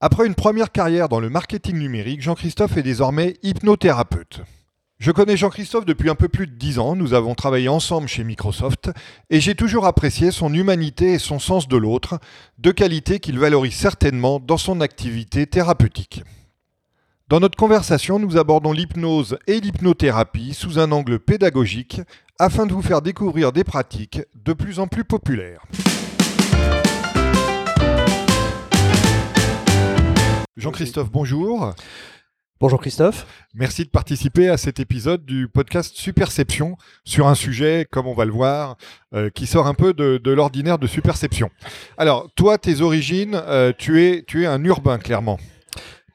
Après une première carrière dans le marketing numérique, Jean-Christophe est désormais hypnothérapeute. Je connais Jean-Christophe depuis un peu plus de 10 ans, nous avons travaillé ensemble chez Microsoft, et j'ai toujours apprécié son humanité et son sens de l'autre, deux qualités qu'il valorise certainement dans son activité thérapeutique. Dans notre conversation, nous abordons l'hypnose et l'hypnothérapie sous un angle pédagogique afin de vous faire découvrir des pratiques de plus en plus populaires. Jean-Christophe, bonjour. Bonjour Christophe. Merci de participer à cet épisode du podcast Superception sur un sujet, comme on va le voir, euh, qui sort un peu de, l'ordinaire de Superception. Alors, toi, tes origines, euh, tu, es, tu es un urbain, clairement.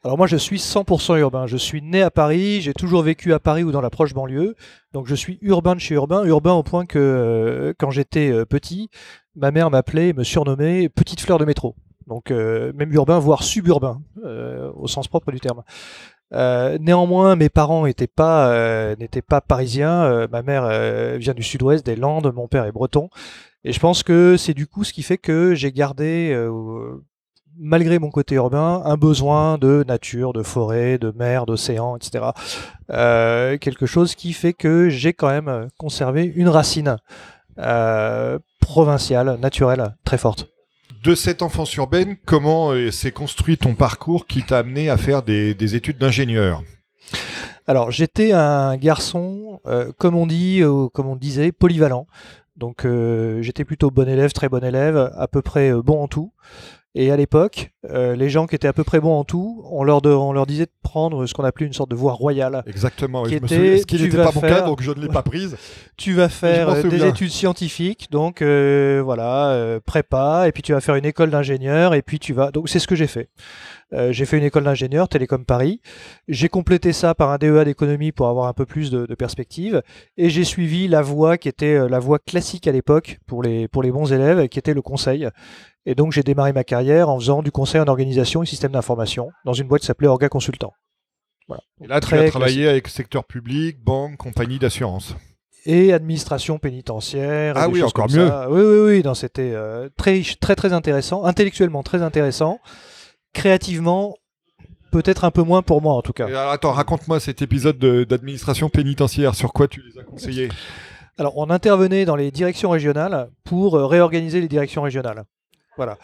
Alors moi je suis 100% urbain, je suis né à Paris, j'ai toujours vécu à Paris ou dans la proche banlieue, donc je suis urbain de chez urbain, urbain au point que euh, quand j'étais petit, ma mère m'appelait, me surnommait Petite Fleur de métro. Donc euh, même urbain, voire suburbain, euh, au sens propre du terme. Euh, néanmoins, mes parents n'étaient pas, n'étaient pas parisiens. ma mère vient du sud-ouest, des Landes, mon père est breton. Et je pense que c'est du coup ce qui fait que j'ai gardé, malgré mon côté urbain, un besoin de nature, de forêt, de mer, d'océan, etc. quelque chose qui fait que j'ai quand même conservé une racine provinciale, naturelle, très forte de cette enfance urbaine, comment euh, s'est construit ton parcours qui t'a amené à faire des, études d'ingénieur? Alors, j'étais un garçon, euh, comme on dit, euh, comme on disait, polyvalent. Donc, j'étais plutôt bon élève, très bon élève, à peu près bon en tout. Et à l'époque, euh, les gens qui étaient à peu près bons en tout, on leur, on leur disait de prendre ce qu'on appelait une sorte de voie royale. Exactement. Qui était, ce qui n'était pas mon cas, donc je ne l'ai pas prise. Tu vas faire euh, des études scientifiques, donc euh, voilà, prépa, et puis tu vas faire une école d'ingénieur, et puis tu vas. Donc c'est ce que j'ai fait. j'ai fait une école d'ingénieur, Télécom Paris. J'ai complété ça par un DEA d'économie pour avoir un peu plus de, de perspective. Et j'ai suivi la voie qui était la voie classique à l'époque pour les, pour les bons élèves, qui était le conseil. Et donc j'ai démarré ma carrière en faisant du conseil en organisation et système d'information dans une boîte qui s'appelait Orga Consultant. Voilà. Et là, tu as travaillé avec secteur public, banque, compagnie d'assurance. Et administration pénitentiaire. Ah oui, encore mieux. Oui, oui, oui. C'était euh, très, très, très intéressant. Intellectuellement très intéressant. Créativement, peut-être un peu moins pour moi en tout cas. alors, attends, raconte-moi cet épisode d'administration pénitentiaire. Sur quoi tu les as conseillés? Alors, on intervenait dans les directions régionales pour euh, réorganiser les directions régionales. Voilà.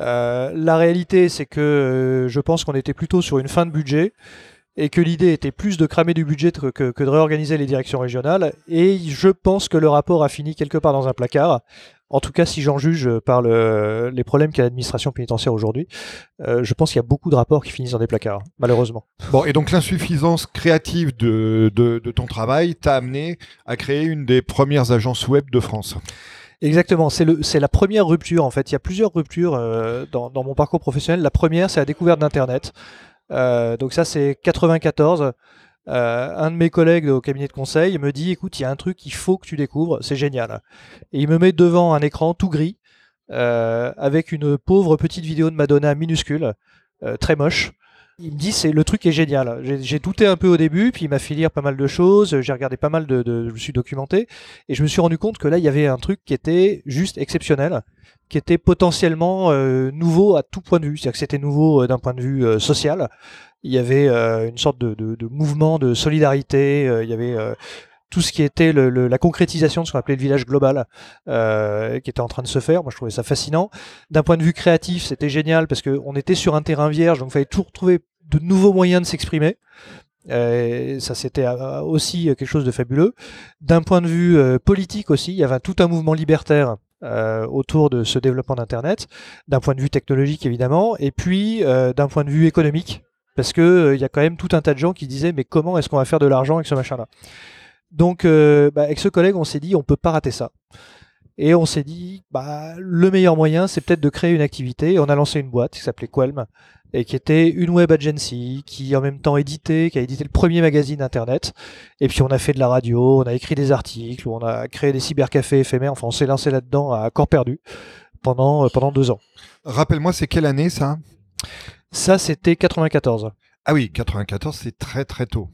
Euh, la réalité, c'est que euh, je pense qu'on était plutôt sur une fin de budget et que l'idée était plus de cramer du budget que, de réorganiser les directions régionales. Et je pense que le rapport a fini quelque part dans un placard. En tout cas, si j'en juge par le, les problèmes qu'a l'administration pénitentiaire aujourd'hui, euh, je pense qu'il y a beaucoup de rapports qui finissent dans des placards, malheureusement. Bon, et donc l'insuffisance créative de ton travail t'a amené à créer une des premières agences web de France. Exactement, c'est la première rupture en fait. Il y a plusieurs ruptures euh, dans, mon parcours professionnel. La première, c'est la découverte d'Internet. Euh, donc ça, c'est 94. Euh, un de mes collègues au cabinet de conseil me dit écoute, il y a un truc qu'il faut que tu découvres, c'est génial. Et il me met devant un écran tout gris avec une pauvre petite vidéo de Madonna minuscule, très moche. Il me dit c'est le truc est génial. J'ai douté un peu au début, puis il m'a fait lire pas mal de choses. J'ai regardé pas mal de, je me suis documenté et je me suis rendu compte que là il y avait un truc qui était juste exceptionnel, qui était potentiellement euh, nouveau à tout point de vue. C'est-à-dire que c'était nouveau euh, d'un point de vue euh, social. Il y avait une sorte de, de, mouvement de solidarité. il y avait tout ce qui était la concrétisation de ce qu'on appelait le village global, euh, qui était en train de se faire. Moi, je trouvais ça fascinant. D'un point de vue créatif, c'était génial parce qu'on était sur un terrain vierge, donc il fallait toujours trouver de nouveaux moyens de s'exprimer. Euh, ça, c'était euh, aussi quelque chose de fabuleux. D'un point de vue politique aussi, il y avait tout un mouvement libertaire autour de ce développement d'Internet, d'un point de vue technologique évidemment, et puis d'un point de vue économique, parce que il y a quand même tout un tas de gens qui disaient mais comment est-ce qu'on va faire de l'argent avec ce machin-là? Donc, euh, bah, avec ce collègue, on s'est dit, on peut pas rater ça. Et on s'est dit, bah, le meilleur moyen, c'est peut-être de créer une activité. on a lancé une boîte qui s'appelait Quelm et qui était une web agency qui en même temps éditait, qui a édité le premier magazine internet. Et puis on a fait de la radio, on a écrit des articles, on a créé des cybercafés éphémères. Enfin, on s'est lancé là-dedans à corps perdu pendant euh, pendant deux ans. Rappelle-moi, c'est quelle année ça? Ça, c'était 94. Ah oui, 94, c'est très très tôt.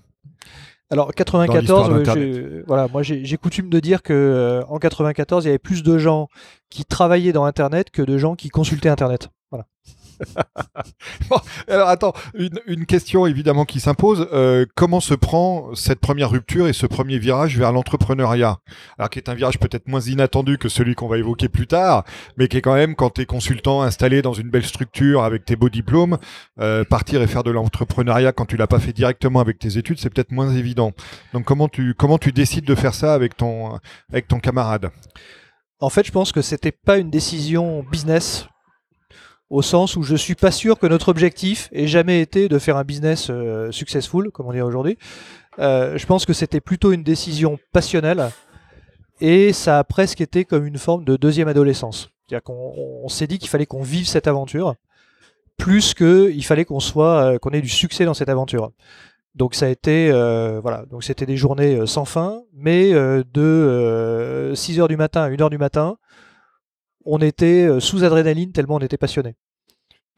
Alors 94, euh, voilà, moi j'ai coutume de dire que euh, en 94, il y avait plus de gens qui travaillaient dans Internet que de gens qui consultaient Internet. Voilà. alors attends, une, question évidemment qui s'impose. Euh, comment se prend cette première rupture et ce premier virage vers l'entrepreneuriat? Alors qui est un virage peut-être moins inattendu que celui qu'on va évoquer plus tard, mais qui est quand même quand tu es consultant installé dans une belle structure avec tes beaux diplômes, euh, partir et faire de l'entrepreneuriat quand tu l'as pas fait directement avec tes études, c'est peut-être moins évident. Donc comment tu comment tu décides de faire ça avec ton avec ton camarade? En fait, je pense que c'était pas une décision business au sens où je suis pas sûr que notre objectif ait jamais été de faire un business euh, successful, comme on dit aujourd'hui. Euh, je pense que c'était plutôt une décision passionnelle et ça a presque été comme une forme de deuxième adolescence. C'est-à-dire qu'on on, s'est dit qu'il fallait qu'on vive cette aventure plus qu'il fallait qu'on soit, euh, qu'on ait du succès dans cette aventure. Donc ça a été, voilà, donc c'était des journées sans fin, mais de 6h du matin à 1h du matin, on était sous adrénaline tellement on était passionné.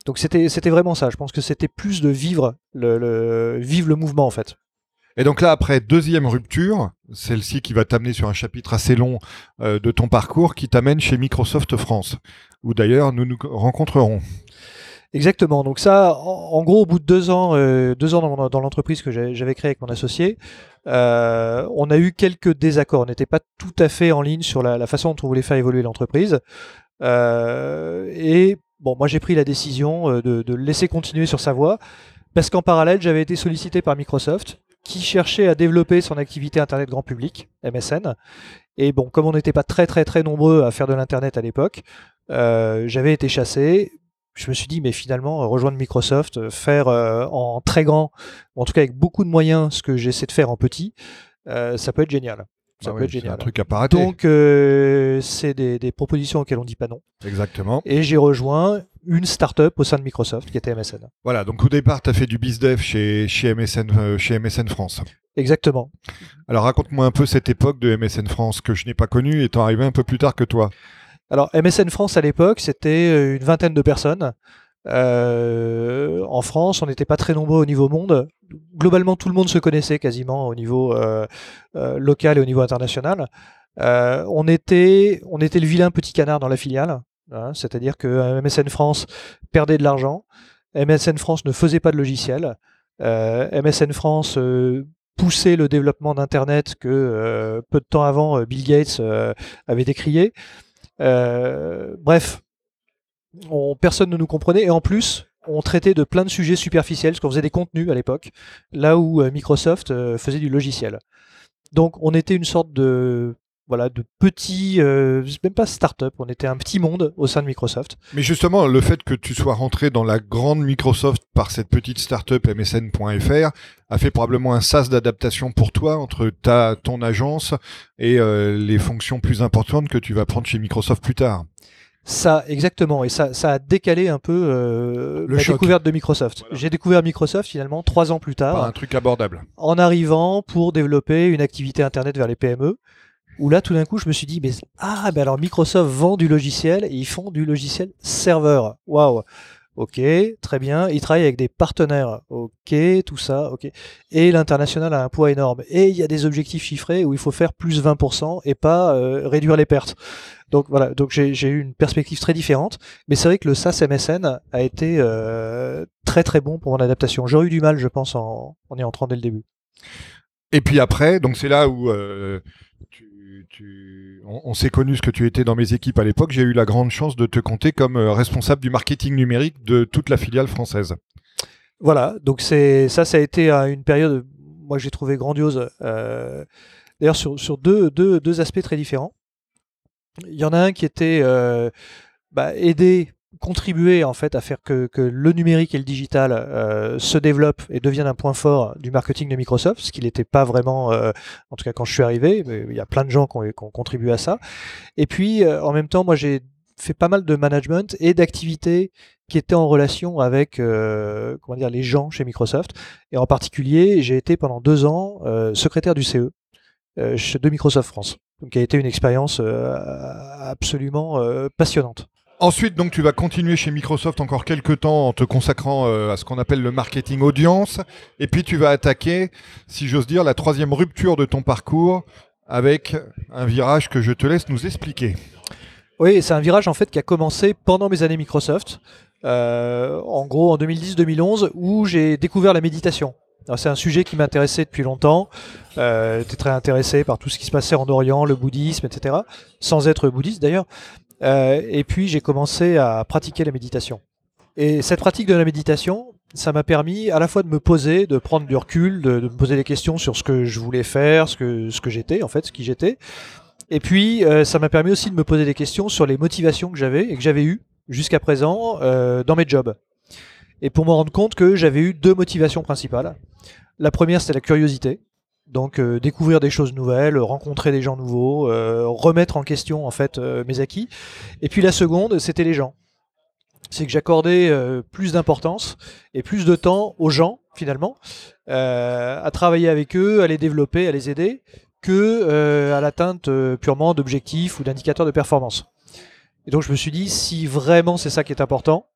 Donc c'était c'était vraiment ça. Je pense que c'était plus de vivre le, vivre le mouvement en fait. Et donc là, après deuxième rupture, celle-ci qui va t'amener sur un chapitre assez long euh, de ton parcours, qui t'amène chez Microsoft France, où d'ailleurs nous nous rencontrerons. Exactement. Donc ça, en, gros, au bout de deux ans, euh, deux ans dans, l'entreprise que j'avais créée avec mon associé, euh, on a eu quelques désaccords. On n'était pas tout à fait en ligne sur la, façon dont on voulait faire évoluer l'entreprise. Euh, et bon, moi j'ai pris la décision de, de laisser continuer sur sa voie, parce qu'en parallèle, j'avais été sollicité par Microsoft, qui cherchait à développer son activité Internet grand public, MSN. Et bon, comme on n'était pas très très très nombreux à faire de l'Internet à l'époque, j'avais été chassé je me suis dit, mais finalement, euh, rejoindre Microsoft, euh, faire euh, en très grand, en tout cas avec beaucoup de moyens, ce que j'essaie de faire en petit, ça peut être génial. Ça bah peut être génial. un truc à Donc, c'est des, propositions auxquelles on dit pas non. Exactement. Et j'ai rejoint une start-up au sein de Microsoft qui était MSN. Voilà, donc au départ, tu as fait du BizDev chez, chez, MSN, chez MSN France. Exactement. Alors raconte-moi un peu cette époque de MSN France que je n'ai pas connue étant arrivé un peu plus tard que toi. Alors MSN France à l'époque, c'était euh, une vingtaine de personnes. Euh, en France, on n'était pas très nombreux au niveau monde. Globalement, tout le monde se connaissait quasiment au niveau euh, local et au niveau international. on, était, on était le vilain petit canard dans la filiale. Hein, c'est-à-dire que MSN France perdait de l'argent. MSN France ne faisait pas de logiciel. MSN France poussait le développement d'Internet que peu de temps avant Bill Gates avait décrié. Euh, bref, personne ne nous comprenait et en plus, on traitait de plein de sujets superficiels, parce qu'on faisait des contenus à l'époque, là où euh, Microsoft euh, faisait du logiciel. Donc on était une sorte de voilà, de petits, même pas start-up, on était un petit monde au sein de Microsoft. Mais justement, le fait que tu sois rentré dans la grande Microsoft par cette petite start-up MSN.fr a fait probablement un sas d'adaptation pour toi entre ta, ton agence et les fonctions plus importantes que tu vas prendre chez Microsoft plus tard. Ça, exactement. Et ça, ça a décalé un peu euh, la découverte de Microsoft. J'ai découvert Microsoft finalement trois ans plus tard. un truc abordable. En arrivant pour développer une activité Internet vers les PME. Où là, tout d'un coup, je me suis dit, mais ah, ben alors Microsoft vend du logiciel et ils font du logiciel serveur. Waouh. Ok, très bien. Ils travaillent avec des partenaires. Ok, tout ça. Ok. Et l'international a un poids énorme. Et il y a des objectifs chiffrés où il faut faire plus 20% et pas euh, réduire les pertes. Donc voilà. Donc j'ai eu une perspective très différente. Mais c'est vrai que le SaaS MSN a été euh, très très bon pour mon adaptation. J'aurais eu du mal, je pense, en, y entrant dès le début. Et puis après, donc c'est là où euh, on, s'est connu ce que tu étais dans mes équipes à l'époque. J'ai eu la grande chance de te compter comme euh, responsable du marketing numérique de toute la filiale française. Voilà, donc ça, ça a été une période, moi j'ai trouvé grandiose. Euh, d'ailleurs sur, deux, aspects très différents. Il y en a un qui était euh, bah, aider contribuer en fait à faire que, le numérique et le digital euh, se développent et deviennent un point fort du marketing de Microsoft, ce qui n'était pas vraiment, euh, en tout cas quand je suis arrivé, mais il y a plein de gens qui ont, contribué à ça. Et puis euh, en même temps, moi j'ai fait pas mal de management et d'activités qui étaient en relation avec comment dire, les gens chez Microsoft. Et en particulier, j'ai été pendant deux ans secrétaire du CE de Microsoft France. Donc, qui a été une expérience absolument passionnante. Ensuite, donc, tu vas continuer chez Microsoft encore quelques temps en te consacrant euh, à ce qu'on appelle le marketing audience. Et puis, tu vas attaquer, si j'ose dire, la troisième rupture de ton parcours avec un virage que je te laisse nous expliquer. Oui, c'est un virage en fait qui a commencé pendant mes années Microsoft, euh, en gros en 2010-2011, où j'ai découvert la méditation. C'est un sujet qui m'intéressait depuis longtemps. Euh, J'étais très intéressé par tout ce qui se passait en Orient, le bouddhisme, etc. Sans être bouddhiste d'ailleurs. Euh, et puis j'ai commencé à pratiquer la méditation. Et cette pratique de la méditation, ça m'a permis à la fois de me poser, de prendre du recul, de, me poser des questions sur ce que je voulais faire, ce que, ce que j'étais, en fait, ce qui j'étais. Et puis, euh, ça m'a permis aussi de me poser des questions sur les motivations que j'avais et que j'avais eues jusqu'à présent euh, dans mes jobs. Et pour me rendre compte que j'avais eu deux motivations principales. La première, c'était la curiosité. Donc, euh, découvrir des choses nouvelles, rencontrer des gens nouveaux, euh, remettre en question, en fait, euh, mes acquis. Et puis la seconde, c'était les gens. C'est que j'accordais plus d'importance et plus de temps aux gens, finalement, à travailler avec eux, à les développer, à les aider, que à l'atteinte purement d'objectifs ou d'indicateurs de performance. Et donc je me suis dit, si vraiment c'est ça qui est important,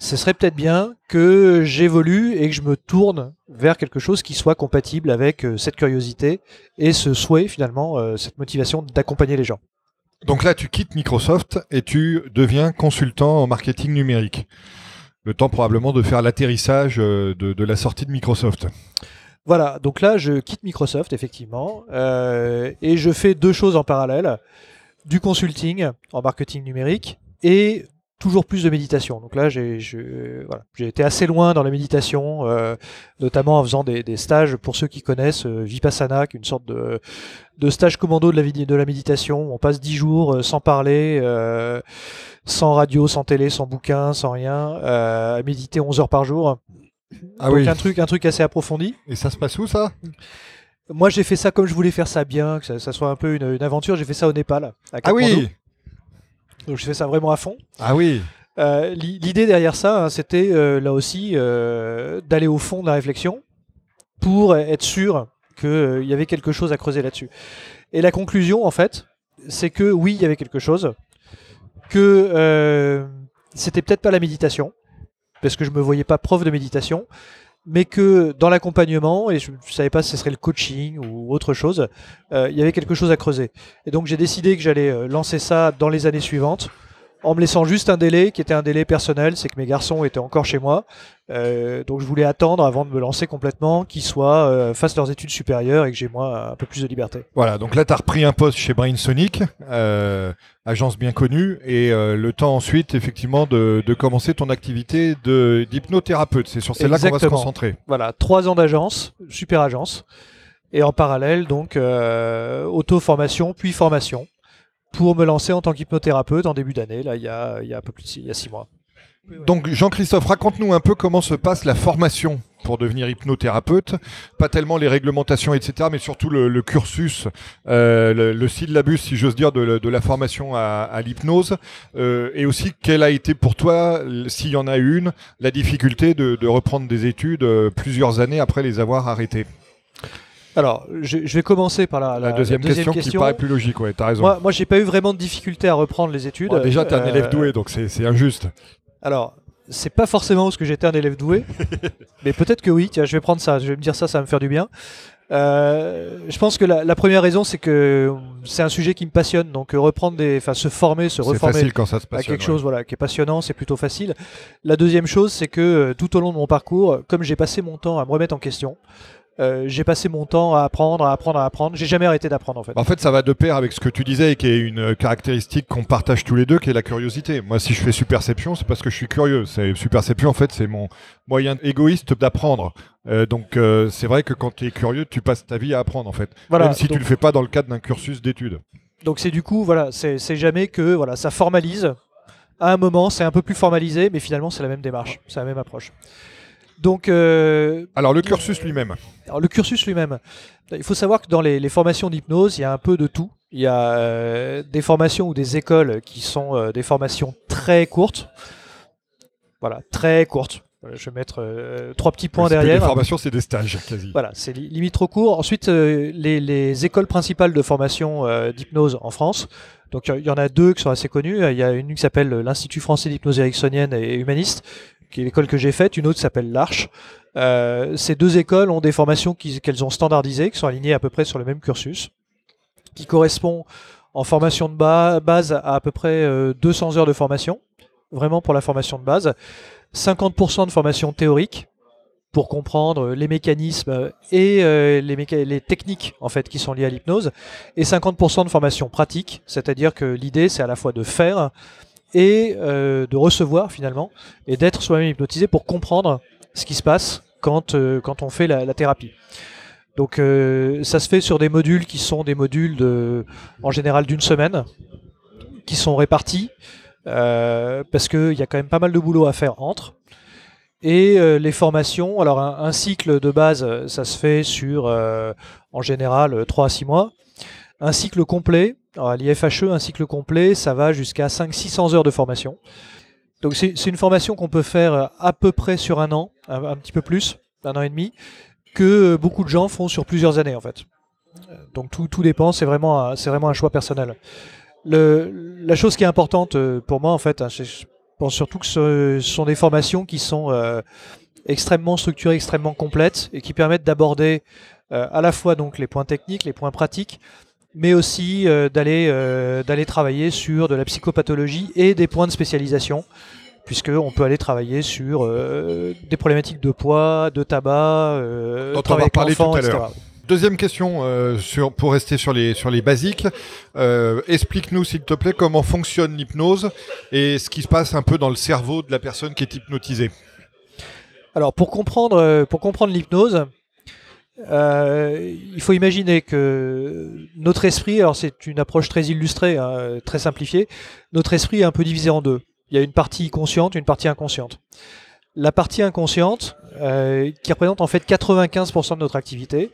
ce serait peut-être bien que j'évolue et que je me tourne vers quelque chose qui soit compatible avec euh, cette curiosité et ce souhait finalement, euh, cette motivation d'accompagner les gens. Donc là, tu quittes Microsoft et tu deviens consultant en marketing numérique. Le temps probablement de faire l'atterrissage euh, de, de la sortie de Microsoft. Voilà, donc là je quitte Microsoft effectivement euh, et je fais deux choses en parallèle, du consulting en marketing numérique et toujours plus de méditation. Donc là j'ai voilà, été assez loin dans la méditation, euh, notamment en faisant des, des stages pour ceux qui connaissent euh, Vipassana, qui est une sorte de, de stage commando de la, de la méditation. On passe dix jours euh, sans parler, euh, sans radio, sans télé, sans bouquin, sans rien, euh, à méditer 11 heures par jour. Ah Donc oui. un truc, un truc assez approfondi. Et ça se passe où ça? Moi, j'ai fait ça comme je voulais faire ça bien, que ça, ça soit un peu une, une aventure. J'ai fait ça au Népal. À Ah oui Donc, je fais ça vraiment à fond. Ah oui Euh, l'i- L'idée derrière ça, hein, c'était euh, là aussi euh, d'aller au fond de la réflexion pour être sûr qu'il y avait quelque chose à creuser là-dessus. Et la conclusion, en fait, c'est que oui, il y avait quelque chose, que c'était peut-être pas la méditation, parce que je me voyais pas prof de méditation, mais que dans l'accompagnement, et je ne savais pas si ce serait le coaching ou autre chose, euh, il y avait quelque chose à creuser. Et donc j'ai décidé que j'allais euh, lancer ça dans les années suivantes, en me laissant juste un délai qui était un délai personnel, c'est que mes garçons étaient encore chez moi, Euh, donc je voulais attendre avant de me lancer complètement, qu'ils soient euh, fassent leurs études supérieures et que j'ai moi un peu plus de liberté. Voilà, donc là, tu as repris un poste chez Brainsonic, euh, agence bien connue, et le temps ensuite, effectivement, de, de commencer ton activité d'hypnothérapeute. C'est sur celle-là qu'on va se concentrer. Voilà, trois ans d'agence, super agence, et en parallèle donc auto-formation puis formation pour me lancer en tant qu'hypnothérapeute en début d'année, là il y a, il y a un peu plus de six, mois. Donc, Jean-Christophe, raconte-nous un peu comment se passe la formation pour devenir hypnothérapeute. Pas tellement les réglementations, etc., mais surtout le, cursus, euh, le, le syllabus, si j'ose dire, de, la formation à, l'hypnose. Euh, et aussi, quelle a été pour toi, s'il y en a une, la difficulté de, de reprendre des études euh, plusieurs années après les avoir arrêtées? Alors, je, je vais commencer par la, La, deuxième, question, qui paraît plus logique, ouais, t'as raison. Moi, moi j'ai pas eu vraiment de difficulté à reprendre les études. Bon, déjà, t'es un Euh, élève doué, donc c'est injuste. Alors, c'est pas forcément parce que j'étais un élève doué, mais peut-être que oui. Tiens, je vais prendre ça. Je vais me dire ça, ça va me faire du bien. Euh, je pense que la, la première raison, c'est que c'est un sujet qui me passionne. Donc, euh, reprendre des, enfin, se former, se reformer facile quand ça se à quelque chose, voilà, qui est passionnant, c'est plutôt facile. La deuxième chose, c'est que euh, tout au long de mon parcours, comme j'ai passé mon temps à me remettre en question, euh, j'ai passé mon temps à apprendre, à apprendre, à apprendre. J'ai jamais arrêté d'apprendre en fait. En fait, ça va de pair avec ce que tu disais, et qui est une caractéristique qu'on partage tous les deux, qui est la curiosité. Moi, si je fais superception, c'est parce que je suis curieux. C'est superception, en fait, c'est mon moyen égoïste d'apprendre. Euh, donc, euh, c'est vrai que quand tu es curieux, tu passes ta vie à apprendre, en fait. Voilà, Même si donc- tu le fais pas dans le cadre d'un cursus d'études. Donc c'est du coup, voilà, c'est c'est jamais que voilà, ça formalise. À un moment, c'est un peu plus formalisé, mais finalement, c'est la même démarche, c'est la même approche. Donc, euh, Alors, le cursus lui-même. alors, le cursus lui-même, il faut savoir que dans les, les formations d'hypnose, il y a un peu de tout. Il y a euh, des formations ou des écoles qui sont euh, des formations très courtes. Voilà, très courtes. Je vais mettre euh, trois petits points derrière. des formations, c'est des stages quasi. Voilà, c'est li- limite trop court. Ensuite, euh, les, les écoles principales de formation euh, d'hypnose en France. Donc, il y en a deux qui sont assez connues. Il y a une qui s'appelle l'Institut français d'hypnose ericksonienne et humaniste, qui est l'école que j'ai faite. Une autre s'appelle l'Arche. Euh, ces deux écoles ont des formations qu'elles ont standardisées, qui sont alignées à peu près sur le même cursus, qui correspond en formation de ba- base à à peu près euh, 200 heures de formation, vraiment pour la formation de base. 50% de formation théorique, pour comprendre les mécanismes et euh, les techniques en fait qui sont liées à l'hypnose et 50% de formation pratique, c'est-à-dire que l'idée c'est à la fois de faire et euh, de recevoir finalement et d'être soi-même hypnotisé pour comprendre ce qui se passe quand, euh, quand on fait la, thérapie. Donc euh, ça se fait sur des modules qui sont des modules de, en général d'une semaine, qui sont répartis parce qu'il y a quand même pas mal de boulot à faire entre. Et les formations, alors un, un cycle de base, ça se fait sur en général euh, 3 à 6 mois. Un cycle complet, à l'IFHE, un cycle complet, ça va jusqu'à 500-600 heures de formation. Donc c'est une formation qu'on peut faire euh, à peu près sur un an, un, petit peu plus, un an et demi, que euh, beaucoup de gens font sur plusieurs années en fait. Euh, Donc tout, tout dépend, c'est vraiment, un- choix personnel. La chose qui est importante pour moi en fait, hein, je pense surtout que ce, sont des formations qui sont extrêmement structurées, extrêmement complètes et qui permettent d'aborder à la fois donc les points techniques, les points pratiques, mais aussi euh, d'aller euh, d'aller travailler sur de la psychopathologie et des points de spécialisation, puisque on peut aller travailler sur euh, des problématiques de poids, de tabac, euh, Dont on travail va avec parler l'enfant, tout à etc. l'heure. Deuxième question, euh, sur, pour rester sur les, sur les basiques. Euh, Explique-nous, s'il te plaît, comment fonctionne l'hypnose et ce qui se passe un peu dans le cerveau de la personne qui est hypnotisée. Alors pour comprendre, pour comprendre l'hypnose, euh, il faut imaginer que notre esprit, alors c'est une approche très illustrée, hein, très simplifiée, notre esprit est un peu divisé en deux. Il y a une partie consciente, une partie inconsciente. La partie inconsciente, euh, qui représente en fait 95% de notre activité,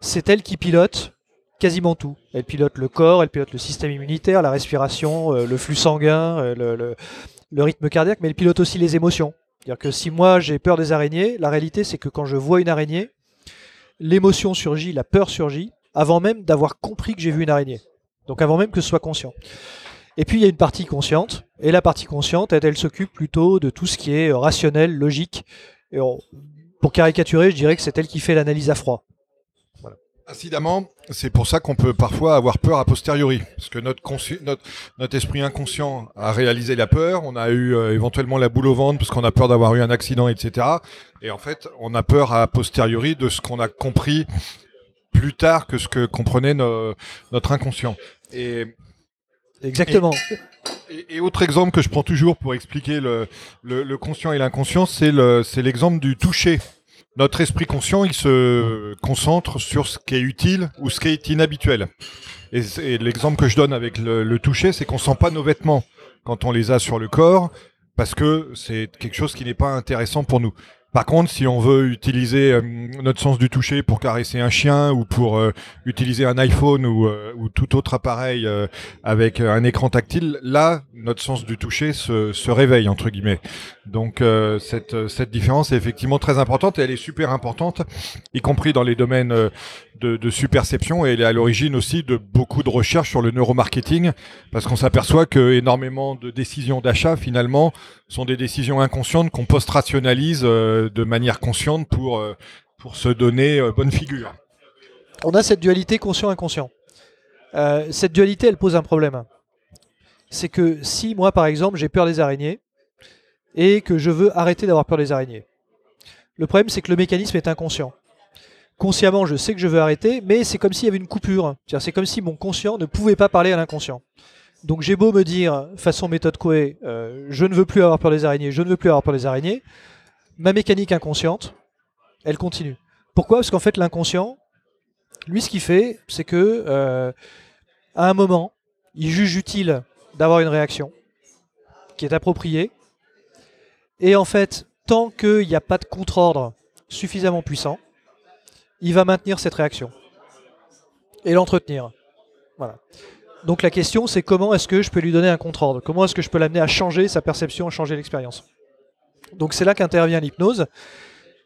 c'est elle qui pilote quasiment tout. Elle pilote le corps, elle pilote le système immunitaire, la respiration, euh, le flux sanguin, le- le rythme cardiaque, mais elle pilote aussi les émotions. C'est-à-dire que si moi j'ai peur des araignées, la réalité c'est que quand je vois une araignée, l'émotion surgit, la peur surgit, avant même d'avoir compris que j'ai vu une araignée. Donc avant même que ce soit conscient. Et puis il y a une partie consciente, et la partie consciente, elle, elle s'occupe plutôt de tout ce qui est euh, rationnel, logique. Et pour caricaturer, je dirais que c'est elle qui fait l'analyse à froid. Incidemment, c'est pour ça qu'on peut parfois avoir peur a posteriori, parce que notre, notre, notre esprit inconscient a réalisé la peur, on a eu euh, éventuellement la boule au ventre parce qu'on a peur d'avoir eu un accident, etc. Et en fait, on a peur a posteriori de ce qu'on a compris plus tard que ce que comprenait no- notre inconscient. Et Exactement. Et, et autre exemple que je prends toujours pour expliquer le, le, le conscient et l'inconscient, c'est le- c'est l'exemple du toucher. Notre esprit conscient, il se concentre sur ce qui est utile ou ce qui est inhabituel. Et, l'exemple que je donne avec le, le toucher, c'est qu'on sent pas nos vêtements quand on les a sur le corps, parce que c'est quelque chose qui n'est pas intéressant pour nous. Par contre, si on veut utiliser euh, notre sens du toucher pour caresser un chien ou pour euh, utiliser un iPhone ou, euh, ou tout autre appareil avec un écran tactile, là, notre sens du toucher se, réveille, entre guillemets. Donc cette, différence est effectivement très importante et elle est super importante, y compris dans les domaines de, de superception et elle est à l'origine aussi de beaucoup de recherches sur le neuromarketing parce qu'on s'aperçoit que énormément de décisions d'achat finalement sont des décisions inconscientes qu'on post-rationalise de manière consciente pour, euh, pour se donner euh, bonne figure. on a cette dualité conscient-inconscient. Euh, cette dualité, elle pose un problème. C'est que si moi, par exemple, j'ai peur des araignées et que je veux arrêter d'avoir peur des araignées, le problème, c'est que le mécanisme est inconscient. Consciemment, je sais que je veux arrêter, mais c'est comme s'il y avait une coupure. C'est comme si mon conscient ne pouvait pas parler à l'inconscient. Donc j'ai beau me dire, façon méthode Coué, euh, je ne veux plus avoir peur des araignées, je ne veux plus avoir peur des araignées, ma mécanique inconsciente, elle continue. Pourquoi? Parce qu'en fait, l'inconscient, lui, ce qu'il fait, c'est que euh, à un moment, il juge utile d'avoir une réaction qui est appropriée. Et en fait, tant qu'il n'y a pas de contre-ordre suffisamment puissant, il va maintenir cette réaction et l'entretenir. Voilà. Donc la question, c'est comment est-ce que je peux lui donner un contre-ordre? Comment est-ce que je peux l'amener à changer sa perception, à changer l'expérience? Donc c'est là qu'intervient l'hypnose.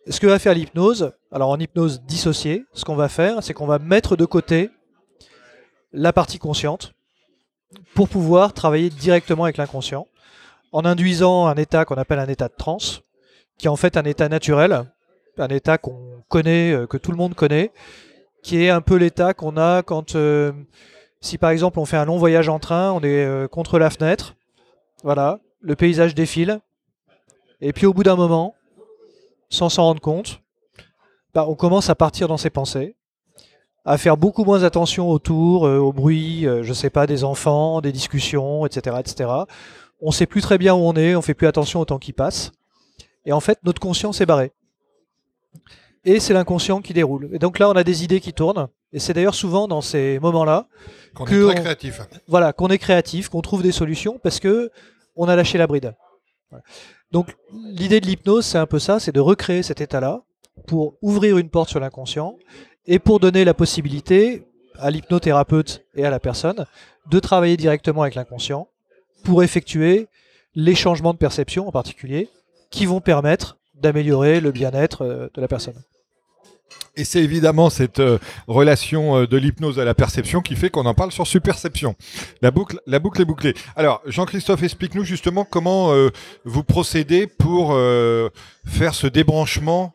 Ce que va faire l'hypnose, alors en hypnose dissociée, ce qu'on va faire, c'est qu'on va mettre de côté la partie consciente pour pouvoir travailler directement avec l'inconscient en induisant un état qu'on appelle un état de transe, qui est en fait un état naturel, un état qu'on connaît, euh, que tout le monde connaît, qui est un peu l'état qu'on a quand, euh, si par exemple on fait un long voyage en train, on est euh, contre la fenêtre, voilà, le paysage défile, et puis au bout d'un moment, sans s'en rendre compte, bah, on commence à partir dans ses pensées, à faire beaucoup moins attention autour, au bruit, je sais pas, des enfants, des discussions, etc., etc. On sait plus très bien où on est, on fait plus attention au temps qui passe, et en fait notre conscience est barrée et c'est l'inconscient qui déroule. Et donc là, on a des idées qui tournent. Et c'est d'ailleurs souvent dans ces moments-là qu'on est très créatif. Voilà, qu'on est créatif, qu'on trouve des solutions parce que on a lâché la bride. Donc l'idée de l'hypnose, c'est un peu ça, c'est de recréer cet état-là pour ouvrir une porte sur l'inconscient et pour donner la possibilité à l'hypnothérapeute et à la personne de travailler directement avec l'inconscient pour effectuer les changements de perception en particulier qui vont permettre d'améliorer le bien-être euh, de la personne. Et c'est évidemment cette euh, relation euh, de l'hypnose à la perception qui fait qu'on en parle sur Superception. La boucle, est bouclée. Alors, Jean-Christophe, explique-nous justement comment vous procédez pour faire ce débranchement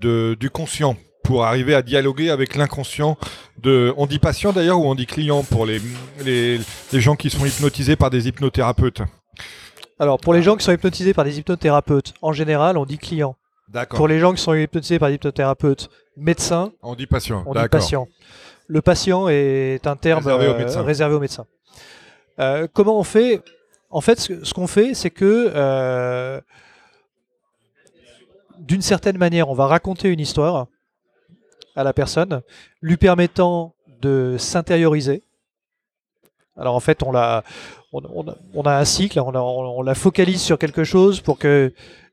du conscient pour arriver à dialoguer avec l'inconscient on dit patient d'ailleurs ou on dit client pour les, les, les gens qui sont hypnotisés par des hypnothérapeutes? Alors, pour les gens qui sont hypnotisés par des hypnothérapeutes, en général, on dit client. D'accord. Pour les gens qui sont hypnotisés par des hypnothérapeutes, médecin, on dit patient. On dit patient. Le patient est un terme réservé aux médecins. Euh, comment on fait? En fait, ce, qu'on fait, c'est que euh, d'une certaine manière, on va raconter une histoire à la personne, lui permettant de s'intérioriser. Alors en fait, on la, on, a un cycle, on, la focalise sur quelque chose pour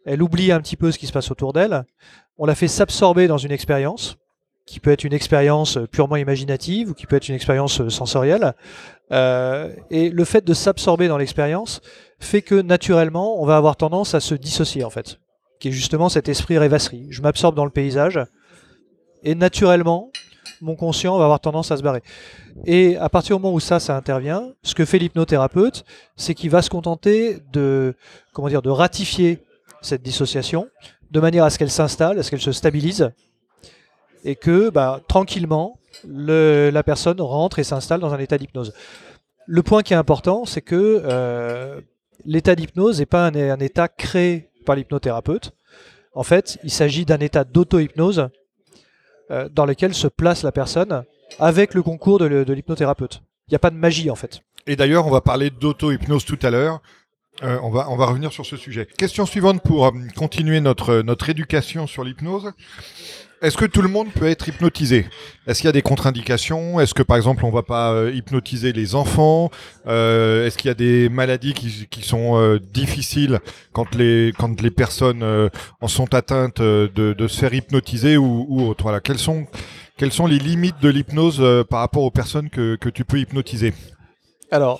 qu'elle oublie un petit peu ce qui se passe autour d'elle. On la fait s'absorber dans une expérience, qui peut être une expérience purement imaginative ou qui peut être une expérience sensorielle. Euh, et le fait de s'absorber dans l'expérience fait que naturellement, on va avoir tendance à se dissocier en fait, qui est justement cet esprit rêvasserie. Je m'absorbe dans le paysage et naturellement, mon conscient va avoir tendance à se barrer. Et à partir du moment où ça, ça intervient, ce que fait l'hypnothérapeute, c'est qu'il va se contenter de, comment dire, de ratifier cette dissociation de manière à ce qu'elle s'installe, à ce qu'elle se stabilise, et que bah, tranquillement, la personne rentre et s'installe dans un état d'hypnose. Le point qui est important, c'est que euh, l'état d'hypnose n'est pas un, état créé par l'hypnothérapeute. En fait, il s'agit d'un état d'auto-hypnose euh, dans lequel se place la personne avec le concours de l'hypnothérapeute. Il n'y a pas de magie en fait. Et d'ailleurs, on va parler d'auto-hypnose tout à l'heure. Euh, on, va, on va revenir sur ce sujet. Question suivante pour euh, continuer notre, notre éducation sur l'hypnose. Est-ce que tout le monde peut être hypnotisé? Est-ce qu'il y a des contre-indications? Est-ce que par exemple on ne va pas euh, hypnotiser les enfants? Euh, Est-ce qu'il y a des maladies qui, qui sont euh, difficiles quand les quand les personnes en sont atteintes de, de, se faire hypnotiser ou, ou autre? Voilà. Quelles sont quelles sont les limites de l'hypnose par rapport aux personnes que, que tu peux hypnotiser? Alors,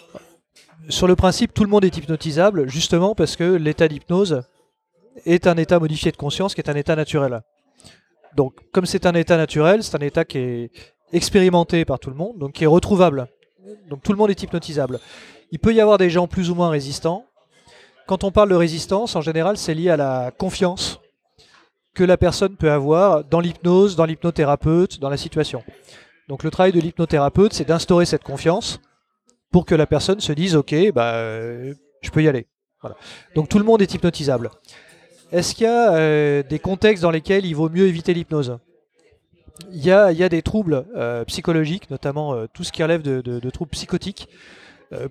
sur le principe, tout le monde est hypnotisable, justement parce que l'état d'hypnose est un état modifié de conscience qui est un état naturel. Donc, comme c'est un état naturel, c'est un état qui est expérimenté par tout le monde, donc qui est retrouvable. Donc tout le monde est hypnotisable. Il peut y avoir des gens plus ou moins résistants. Quand on parle de résistance, en général, c'est lié à la confiance que la personne peut avoir dans l'hypnose, dans l'hypnothérapeute, dans la situation. Donc le travail de l'hypnothérapeute, c'est d'instaurer cette confiance pour que la personne se dise ok, bah, je peux y aller. Donc tout le monde est hypnotisable. Est-ce qu'il y a euh, des contextes dans lesquels il vaut mieux éviter l'hypnose? Il y, a, des troubles euh, psychologiques, notamment euh, tout ce qui relève de, troubles psychotiques,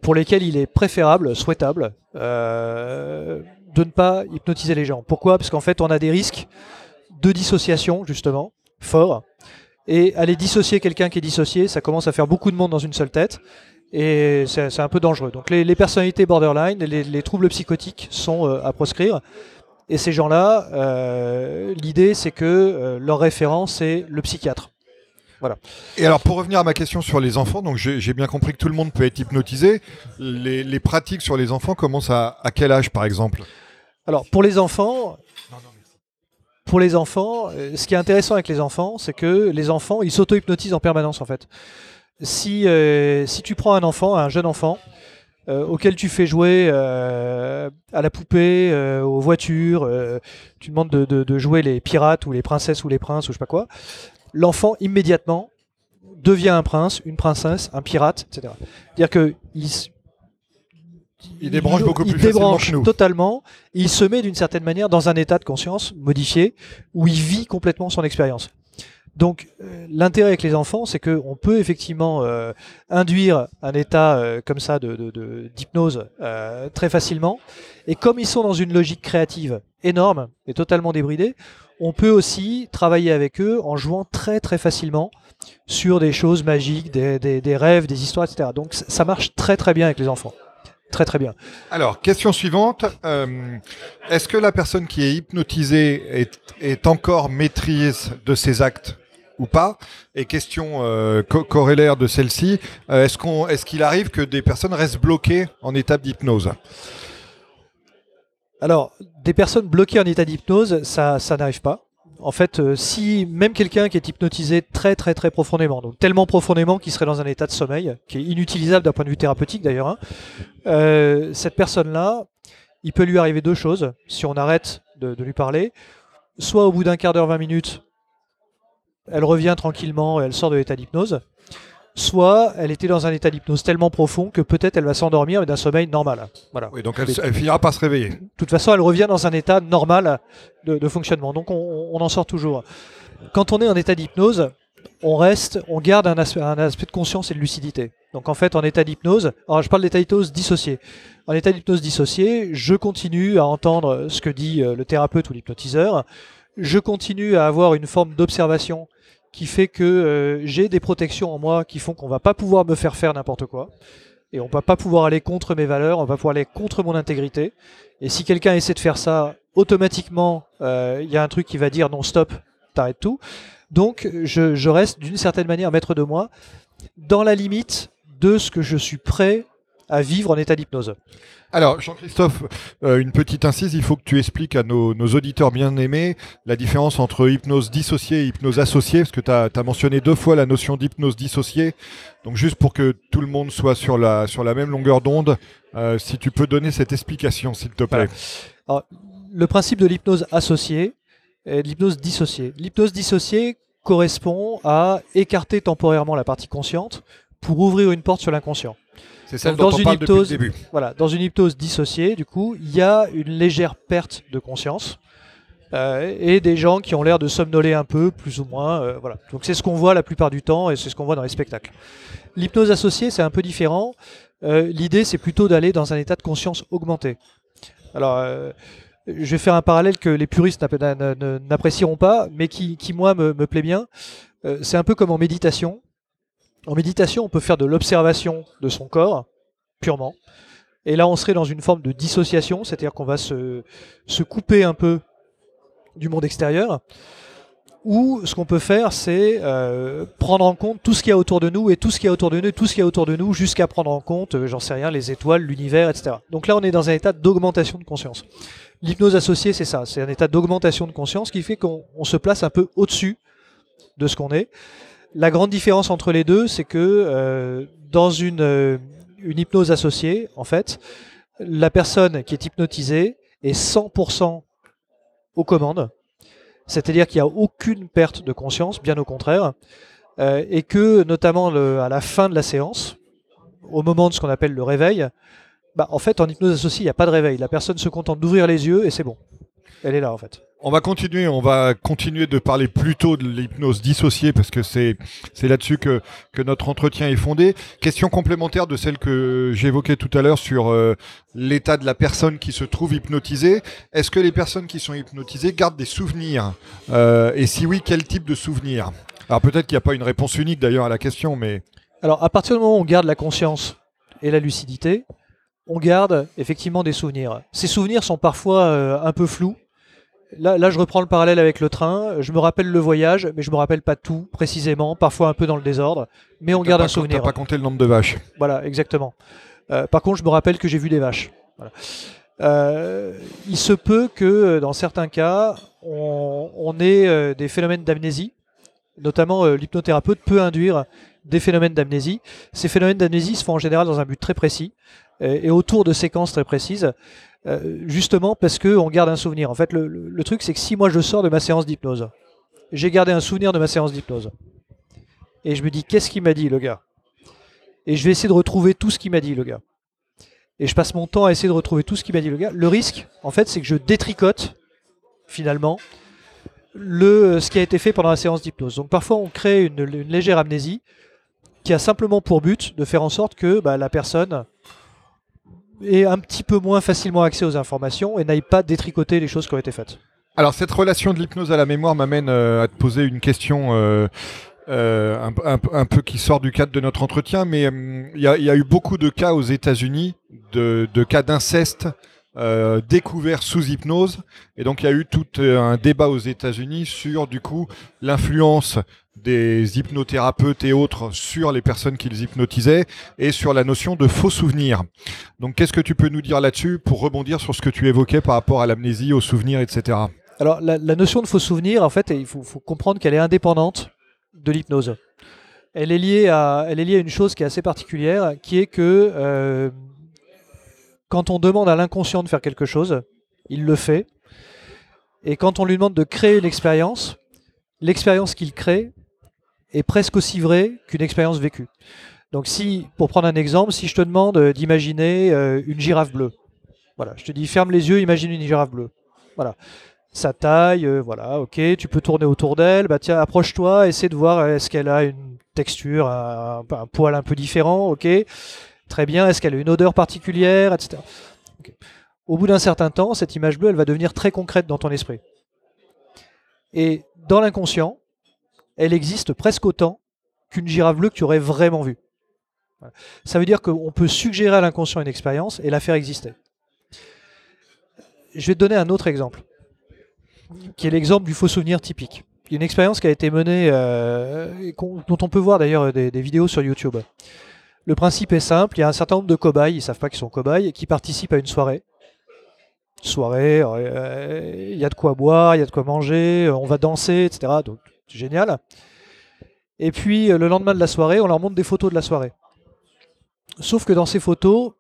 pour lesquels il est préférable, souhaitable, de ne pas hypnotiser les gens. Pourquoi? Parce qu'en fait, on a des risques de dissociation, justement, forts. Et aller dissocier quelqu'un qui est dissocié, ça commence à faire beaucoup de monde dans une seule tête. Et c'est un peu dangereux. Donc les, personnalités borderline, les, troubles psychotiques sont à proscrire. Et ces gens-là, euh, l'idée c'est que euh, leur référence c'est le psychiatre. Voilà. Et alors pour revenir à ma question sur les enfants, donc j'ai bien compris que tout le monde peut être hypnotisé. Les, les pratiques sur les enfants commencent à, à quel âge par exemple? Alors pour les enfants, pour les enfants, euh, ce qui est intéressant avec les enfants, c'est que les enfants, ils s'auto-hypnotisent en permanence en fait. Si, euh, si tu prends un enfant, un jeune enfant, euh, auquel tu fais jouer euh, à la poupée, euh, aux voitures, tu demandes de, de- de jouer les pirates ou les princesses ou les princes ou je sais pas quoi, l'enfant immédiatement devient un prince, une princesse, un pirate, etc. C'est-à-dire que il, Il débranche beaucoup il plus facilement débranche que nous. totalement, et il se met d'une certaine manière dans un état de conscience modifié où il vit complètement son expérience. Donc euh, l'intérêt avec les enfants, c'est qu'on peut effectivement euh, induire un état euh, comme ça de, de- de- d'hypnose euh, très facilement. Et comme ils sont dans une logique créative énorme et totalement débridée, on peut aussi travailler avec eux en jouant très très facilement sur des choses magiques, des, rêves, des histoires, etc. Donc ça marche très très bien avec les enfants. Très très bien. Alors question suivante est-ce que la personne qui est hypnotisée est encore maîtrise de ses actes? Ou pas Et question euh, de celle-ci euh, est-ce qu'on est-ce qu'il arrive que des personnes restent bloquées en étape d'hypnose? Alors, des personnes bloquées en état d'hypnose, ça, ça n'arrive pas. En fait, euh, si même quelqu'un qui est hypnotisé très très très profondément, donc tellement profondément qu'il serait dans un état de sommeil, qui est inutilisable d'un point de vue thérapeutique d'ailleurs, hein, euh, cette personne-là, il peut lui arriver deux choses si on arrête de, de lui parler. Soit au bout d'un quart d'heure, 20 minutes, elle revient tranquillement et elle sort de l'état d'hypnose. Soit elle était dans un état d'hypnose tellement profond que peut-être elle va s'endormir mais d'un sommeil normal. Voilà. Oui, donc elle, elle finira par se réveiller. De toute façon, elle revient dans un état normal de, de fonctionnement. Donc on, on en sort toujours. Quand on est en état d'hypnose, on reste, on garde un aspect, un aspect de conscience et de lucidité. Donc en fait, en état d'hypnose, alors je parle d'état d'hypnose dissocié. En état d'hypnose dissocié, je continue à entendre ce que dit euh, le thérapeute ou l'hypnotiseur. Je continue à avoir une forme d'observation qui fait que euh, j'ai des protections en moi qui font qu'on va pas pouvoir me faire faire n'importe quoi. Et on va pas pouvoir aller contre mes valeurs, on va pouvoir aller contre mon intégrité. Et si quelqu'un essaie de faire ça, automatiquement, euh, il y a un truc qui va dire non, stop, t'arrêtes tout. Donc, je, je reste d'une certaine manière maître de moi, dans la limite de ce que je suis prêt à vivre en état d'hypnose. Alors, Jean-Christophe, euh, une petite incise, il faut que tu expliques à nos, auditeurs bien-aimés la différence entre hypnose dissociée et hypnose associée, parce que tu as, mentionné deux fois la notion d'hypnose dissociée. Donc, juste pour que tout le monde soit sur la, même longueur d'onde, euh, si tu peux donner cette explication, s'il te plaît. Le principe de l'hypnose associée et l'hypnose dissociée. L'hypnose dissociée correspond à écarter temporairement la partie consciente pour ouvrir une porte sur l'inconscient. C'est celle Donc, dont dans on une parle hypnose- depuis le début. Voilà, dans une hypnose dissociée, du coup, il y a une légère perte de conscience euh, et des gens qui ont l'air de somnoler un peu, plus ou moins. euh, voilà. Donc c'est ce qu'on voit la plupart du temps et c'est ce qu'on voit dans les spectacles. L'hypnose associée, c'est un peu différent. Euh, L'idée, c'est plutôt d'aller dans un état de conscience augmenté. Alors, je vais faire un parallèle que les puristes n'app- n'a- n'a- n'apprécieront pas, mais qui, qui, moi, me, me plaît bien. C'est un peu comme en méditation. En méditation, on peut faire de l'observation de son corps, purement. Et là, on serait dans une forme de dissociation, c'est-à-dire qu'on va se, couper un peu du monde extérieur. Ou ce qu'on peut faire, c'est euh, prendre en compte tout ce qu'il y a autour de nous et tout ce qu'il y a autour de nous, tout ce qu'il y a autour de nous, jusqu'à prendre en compte, euh, j'en sais rien, les étoiles, l'univers, etc. Donc là, on est dans un état d'augmentation de conscience. L'hypnose associée, c'est ça, c'est un état d'augmentation de conscience qui fait qu'on on se place un peu au-dessus de ce qu'on est. La grande différence entre les deux, c'est que euh, dans une, euh, une hypnose associée, en fait, la personne qui est hypnotisée est 100% aux commandes. C'est-à-dire qu'il n'y a aucune perte de conscience, bien au contraire. Euh, et que, notamment à la fin de la séance, au moment de ce qu'on appelle le réveil, bah, en fait, en hypnose associée, il n'y a pas de réveil. La personne se contente d'ouvrir les yeux et c'est bon. Elle est là, en fait. On va continuer, on va continuer de parler plutôt de l'hypnose dissociée parce que c'est c'est là-dessus que que notre entretien est fondé. Question complémentaire de celle que j'évoquais tout à l'heure sur euh, l'état de la personne qui se trouve hypnotisée. Est-ce que les personnes qui sont hypnotisées gardent des souvenirs? Euh, Et si oui, quel type de souvenirs? Alors peut-être qu'il n'y a pas une réponse unique d'ailleurs à la question, mais Alors, à partir du moment où on garde la conscience et la lucidité, on garde effectivement des souvenirs. Ces souvenirs sont parfois euh, un peu flous Là, là, je reprends le parallèle avec le train. Je me rappelle le voyage, mais je me rappelle pas tout précisément, parfois un peu dans le désordre, mais on garde un souvenir. T'as pas compté le nombre de vaches. Voilà, exactement. Euh, par contre, je me rappelle que j'ai vu des vaches. Voilà. Euh, il se peut que dans certains cas, on, on ait euh, des phénomènes d'amnésie, notamment l'hypnothérapeute peut induire des phénomènes d'amnésie. Ces phénomènes d'amnésie se font en général dans un but très précis et autour de séquences très précises, euh, justement parce qu'on garde un souvenir. En fait, le, truc, c'est que si moi je sors de ma séance d'hypnose, j'ai gardé un souvenir de ma séance d'hypnose, et je me dis, qu'est-ce qu'il m'a dit, le gars? Et je vais essayer de retrouver tout ce qu'il m'a dit, le gars. Et je passe mon temps à essayer de retrouver tout ce qu'il m'a dit, le gars. Le risque, en fait, c'est que je détricote, finalement, le, ce qui a été fait pendant la séance d'hypnose. Donc parfois, on crée une, une légère amnésie qui a simplement pour but de faire en sorte que bah, la personne ait un petit peu moins facilement accès aux informations et n'aille pas détricoter les choses qui ont été faites. Alors cette relation de l'hypnose à la mémoire m'amène euh, à te poser une question euh, euh, un, peu qui sort du cadre de notre entretien, mais hum, il y, a- eu beaucoup de cas aux États-Unis de, cas d'inceste euh, découverts sous hypnose, et donc il y a eu tout un débat aux États-Unis sur du coup l'influence des hypnothérapeutes et autres sur les personnes qu'ils hypnotisaient et sur la notion de faux souvenirs. Donc qu'est-ce que tu peux nous dire là-dessus pour rebondir sur ce que tu évoquais par rapport à l'amnésie, aux souvenirs, etc. Alors la, notion de faux souvenir, en fait, il faut, faut comprendre qu'elle est indépendante de l'hypnose. Elle est liée à, elle est liée à une chose qui est assez particulière, qui est que euh, quand on demande à l'inconscient de faire quelque chose, il le fait. Et quand on lui demande de créer une expérience, l'expérience qu'il crée est presque aussi vraie qu'une expérience vécue. Donc si, pour prendre un exemple, si je te demande euh, d'imaginer euh, une girafe bleue, voilà, je te dis ferme les yeux, imagine une girafe bleue. Voilà sa taille, euh, voilà, ok, tu peux tourner autour d'elle, bah tiens, approche-toi, essaie de voir est-ce qu'elle a une texture, un, poil un peu différent, ok, très bien, est-ce qu'elle a une odeur particulière, etc. Au bout d'un certain temps, cette image bleue, elle va devenir très concrète dans ton esprit. Et dans l'inconscient, elle existe presque autant qu'une girafe bleue que tu aurais vraiment vue. Ça veut dire qu'on peut suggérer à l'inconscient une expérience et la faire exister. Je vais te donner un autre exemple qui est l'exemple du faux souvenir typique. Une expérience qui a été menée, euh, dont on peut voir d'ailleurs des, vidéos sur YouTube. Le principe est simple, il y a un certain nombre de cobayes, ils savent pas qu'ils sont cobayes, qui participent à une soirée. Soirée, euh, il y a de quoi boire, il y a de quoi manger, on va danser, etc. c'est génial. Et puis euh, le lendemain de la soirée, on leur montre des photos de la soirée. Sauf que dans ces photos,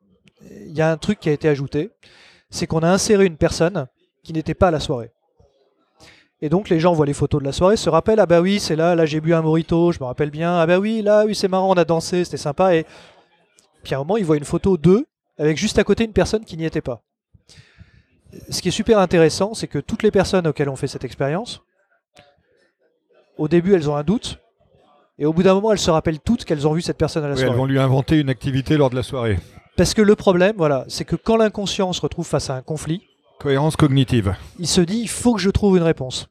il y a un truc qui a été ajouté, c'est qu'on a inséré une personne qui n'était pas à la soirée. Et donc les gens voient les photos de la soirée, se rappellent ah bah oui c'est là, là j'ai bu un morito, je me rappelle bien, ah bah oui là oui c'est marrant on a dansé, c'était sympa et puis à un moment ils voient une photo d'eux avec juste à côté une personne qui n'y était pas. Ce qui est super intéressant, c'est que toutes les personnes auxquelles on fait cette expérience, au début elles ont un doute et au bout d'un moment elles se rappellent toutes qu'elles ont vu cette personne à la Oui, elles soirée. vont lui inventer une activité lors de la soirée. Parce que le problème, voilà, c'est que quand l'inconscient se retrouve face à un conflit, Cohérence cognitive. il se dit il faut que je trouve une réponse.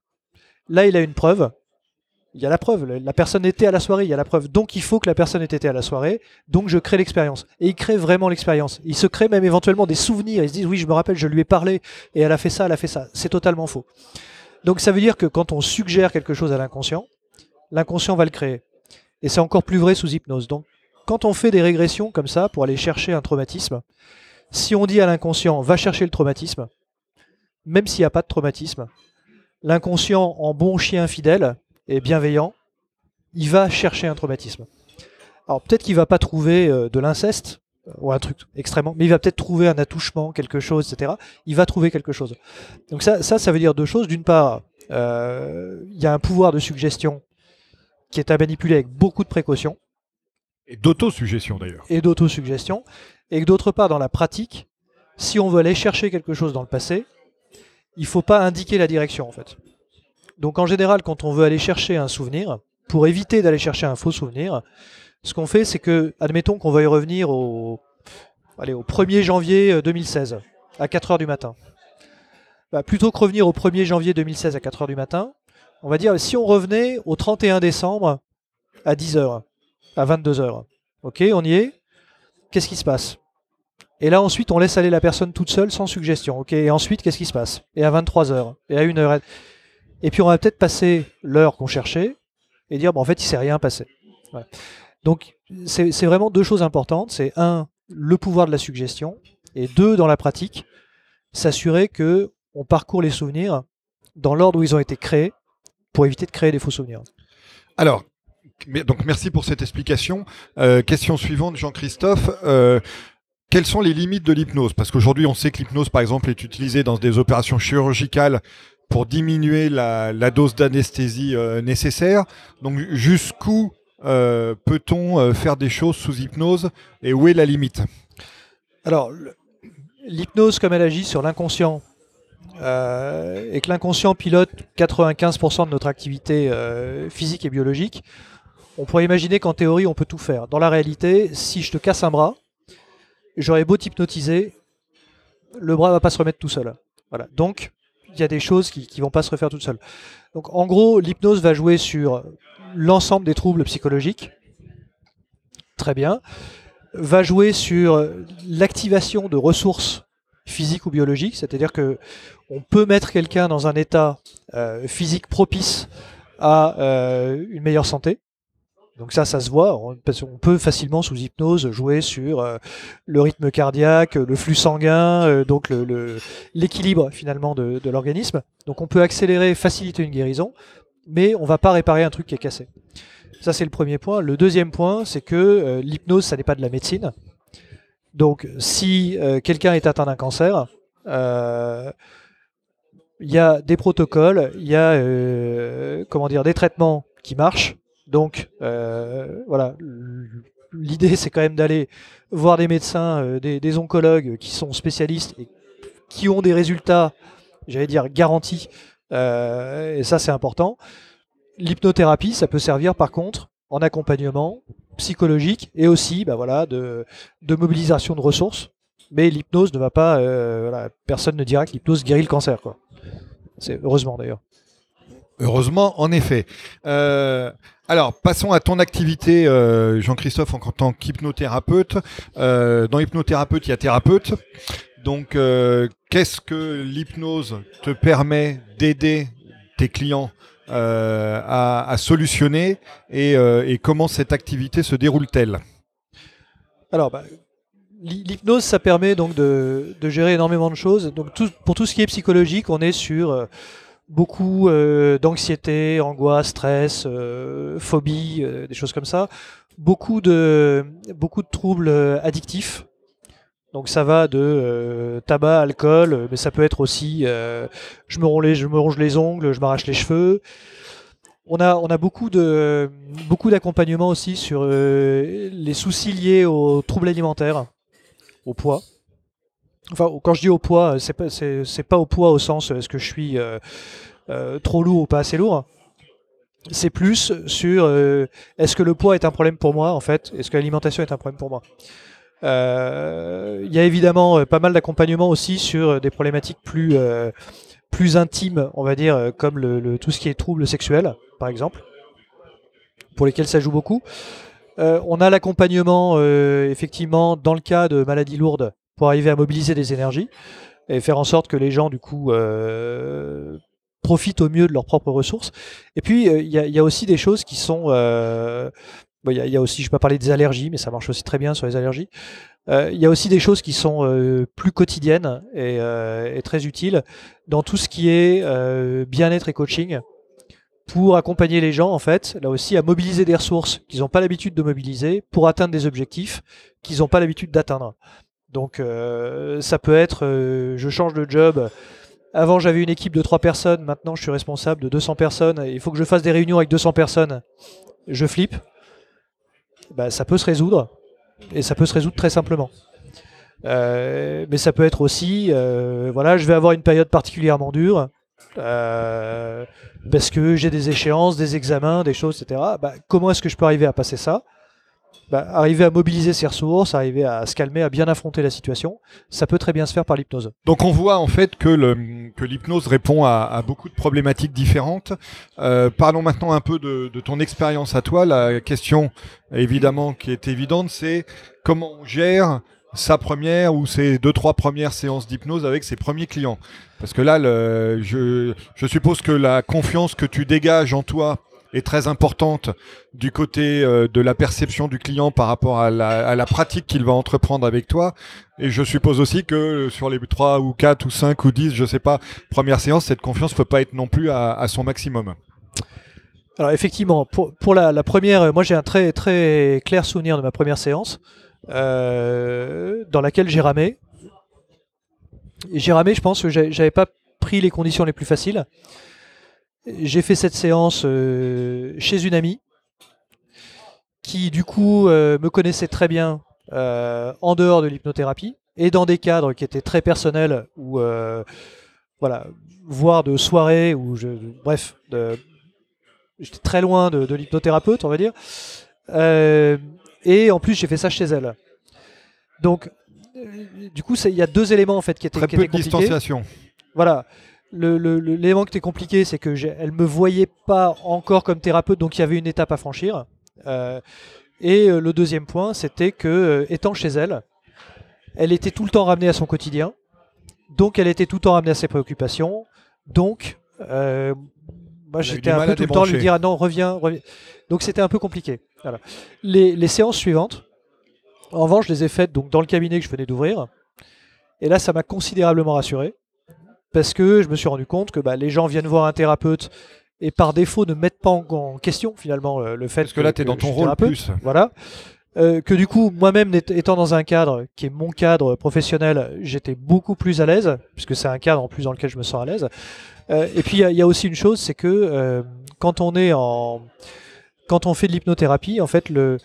Là, il a une preuve. Il y a la preuve. La- La personne était à la soirée, il y a la preuve. Donc, il faut que la personne ait été à la soirée. Donc, je crée l'expérience. Et il crée vraiment l'expérience. Il se crée même éventuellement des souvenirs. Ils se disent oui, je me rappelle, je lui ai parlé et elle a fait ça, elle a fait ça. C'est totalement faux. Donc, ça veut dire que quand on suggère quelque chose à l'inconscient, l'inconscient va le créer. Et c'est encore plus vrai sous hypnose. Donc, quand on fait des régressions comme ça pour aller chercher un traumatisme, si on dit à l'inconscient va chercher le traumatisme, même s'il n'y a pas de traumatisme, l'inconscient, en bon chien fidèle et bienveillant, il va chercher un traumatisme. Alors peut-être qu'il va pas trouver euh, de l'inceste ou un truc extrêmement, mais il va peut-être trouver un attouchement, quelque chose, etc. Il va trouver quelque chose. Donc ça, ça, ça veut dire deux choses. D'une part, euh, il y a un pouvoir de suggestion qui est à manipuler avec beaucoup de précautions Et d'autosuggestion d'ailleurs. et d'autosuggestion, et que d'autre part, dans la pratique, si on veut aller chercher quelque chose dans le passé, il faut pas indiquer la direction en fait. Donc en général, quand on veut aller chercher un souvenir, pour éviter d'aller chercher un faux souvenir, ce qu'on fait, c'est que, admettons qu'on veuille revenir au, allez, au 1er janvier euh, 2016, à 4h du matin. Bah, plutôt que revenir au 1er janvier 2016 à 4h du matin, on va dire si on revenait au 31 décembre à 10h, à 22h. Ok, on y est Qu'est-ce qui se passe? Et là, ensuite, on laisse aller la personne toute seule sans suggestion. Ok. Et ensuite, qu'est-ce qui se passe? Et à 23h, et à 1h. Et puis, on va peut-être passer l'heure qu'on cherchait et dire, bon, en fait, il s'est rien passé. Donc, c'est vraiment deux choses importantes. C'est un, le pouvoir de la suggestion, et deux, dans la pratique, s'assurer que on parcourt les souvenirs dans l'ordre où ils ont été créés pour éviter de créer des faux souvenirs. Alors, donc merci pour cette explication. Euh, question suivante, Jean-Christophe. Euh, quelles sont les limites de l'hypnose? Parce qu'aujourd'hui, on sait que l'hypnose, par exemple, est utilisée dans des opérations chirurgicales pour diminuer la, dose d'anesthésie euh, nécessaire. Donc, jusqu'où peut-on faire des choses sous hypnose et où est la limite? Alors, l'hypnose, comme elle agit sur l'inconscient, et que l'inconscient pilote 95% de notre activité physique et biologique, on pourrait imaginer qu'en théorie, on peut tout faire. Dans la réalité, si je te casse un bras, j'aurais beau t'hypnotiser, le bras va pas se remettre tout seul. Voilà. Donc, il y a des choses qui ne vont pas se refaire toutes seules. Donc, en gros, l'hypnose va jouer sur l'ensemble des troubles psychologiques. Très bien. Va jouer sur l'activation de ressources physiques ou biologiques, c'est-à-dire que on peut mettre quelqu'un dans un état euh, physique propice à euh, une meilleure santé. Donc ça, ça se voit. On, peut facilement sous hypnose jouer sur euh, le rythme cardiaque, le flux sanguin, donc l'équilibre finalement de, l'organisme. Donc on peut accélérer, faciliter une guérison, mais on va pas réparer un truc qui est cassé. Ça c'est le premier point. Le deuxième point, c'est que euh, l'hypnose, ça n'est pas de la médecine. Donc si quelqu'un est atteint d'un cancer, il y a des protocoles, il y a comment dire des traitements qui marchent donc euh, voilà, l'idée c'est quand même d'aller voir des médecins, euh, des, oncologues qui sont spécialistes et qui ont des résultats, j'allais dire, garantis. Euh, et ça c'est important. L'hypnothérapie, ça peut servir par contre en accompagnement psychologique et aussi bah voilà, de, mobilisation de ressources. Mais l'hypnose ne va pas, personne ne dira que l'hypnose guérit le cancer. C'est heureusement d'ailleurs. Heureusement, en effet. Euh, alors, passons à ton activité, euh, Jean-Christophe, en tant qu'hypnothérapeute. Euh, dans hypnothérapeute, il y a thérapeute. Donc, qu'est-ce que l'hypnose te permet d'aider tes clients à, solutionner et, comment cette activité se déroule-t-elle? Alors, bah, l'hypnose, ça permet donc de, gérer énormément de choses. Donc, pour tout ce qui est psychologique, on est sur beaucoup euh, d'anxiété, angoisse, stress, euh, phobie, euh, des choses comme ça. Beaucoup de troubles addictifs. Donc ça va de tabac, alcool, mais ça peut être aussi je, me ronge les, je me ronge les ongles, je m'arrache les cheveux. On a, beaucoup d'accompagnement aussi sur les soucis liés aux troubles alimentaires, au poids. Enfin, quand je dis au poids, c'est pas, c'est, pas au poids au sens est-ce que je suis euh, euh, trop lourd ou pas assez lourd. C'est plus sur euh, est-ce que le poids est un problème pour moi en fait Est-ce que l'alimentation est un problème pour moi Il y a évidemment pas mal d'accompagnement aussi sur des problématiques plus, plus intimes, on va dire, comme tout ce qui est troubles sexuels, par exemple, pour lesquels ça joue beaucoup. on a l'accompagnement, effectivement, dans le cas de maladies lourdes, pour arriver à mobiliser des énergies et faire en sorte que les gens, du coup, euh, profitent au mieux de leurs propres ressources. Et puis, euh, il y, a aussi des choses qui sont... Euh, il y, a aussi, je peux parler des allergies, mais ça marche aussi très bien sur les allergies. Il y a aussi des choses qui sont plus quotidiennes et, et, très utiles dans tout ce qui est bien-être et coaching pour accompagner les gens, en fait, là aussi, à mobiliser des ressources qu'ils n'ont pas l'habitude de mobiliser pour atteindre des objectifs qu'ils n'ont pas l'habitude d'atteindre. Donc euh, ça peut être, euh, je change de job. Avant j'avais une équipe de 3 personnes, maintenant je suis responsable de 200 personnes. Il faut que je fasse des réunions avec 200 personnes. Je flippe. Bah, ça peut se résoudre. Et ça peut se résoudre très simplement. Euh, mais ça peut être aussi, voilà, je vais avoir une période particulièrement dure. parce que j'ai des échéances, des examens, des choses, etc. Bah, comment est-ce que je peux arriver à passer ça? Bah, arriver à mobiliser ses ressources, arriver à se calmer, à bien affronter la situation, ça peut très bien se faire par l'hypnose. Donc on voit en fait que, l'hypnose répond à, beaucoup de problématiques différentes. Euh, parlons maintenant un peu de, ton expérience à toi. La question évidemment qui est évidente, c'est comment on gère sa première ou ses deux trois premières séances d'hypnose avec ses premiers clients? Parce que là, je suppose que la confiance que tu dégages en toi est très importante du côté euh, de la perception du client par rapport à la, pratique qu'il va entreprendre avec toi. Et je suppose aussi que sur les trois ou quatre ou cinq ou dix, je sais pas, premières séances, cette confiance peut pas être non plus à, son maximum. Alors effectivement, pour, pour la, première, euh, moi j'ai un très très clair souvenir de ma première séance euh, dans laquelle j'ai ramé. J'ai ramé, je pense que j'avais pas pris les conditions les plus faciles. J'ai fait cette séance euh, chez une amie qui du coup euh, me connaissait très bien euh, en dehors de l'hypnothérapie et dans des cadres qui étaient très personnels ou voilà, voire de soirées ou je, bref, j'étais très loin de, de l'hypnothérapeute, on va dire. Euh, et en plus, j'ai fait ça chez elle. Donc, euh, du coup, il y a deux éléments en fait qui étaient, Très qui peu étaient de compliqués. distanciation. Voilà. Le- le- le- L'élément qui était compliqué, c'est que elle me voyait pas encore comme thérapeute, donc il y avait une étape à franchir. Euh, et euh, le deuxième point, c'était que, euh, étant chez elle, elle était tout le temps ramenée à son quotidien, donc elle était tout le temps ramenée à ses préoccupations, donc euh, moi j'étais un peu tout le temps à lui dire ah non reviens, reviens. donc c'était un peu compliqué. Voilà. Les, les séances suivantes, en revanche, je les ai faites donc dans le cabinet que je venais d'ouvrir, et là ça m'a considérablement rassuré parce que je me suis rendu compte que bah, les gens viennent voir un thérapeute et par défaut ne mettent pas en, question finalement le, le fait Parce que là, tu es dans ton rôle plus. Voilà. Euh, que du coup, moi-même étant dans un cadre qui est mon cadre professionnel, j'étais beaucoup plus à l'aise, puisque c'est un cadre en plus dans lequel je me sens à l'aise. Euh, et puis il y a- il y, a aussi une chose, c'est que euh, quand on est en, quand on fait de l'hypnothérapie, en fait, le,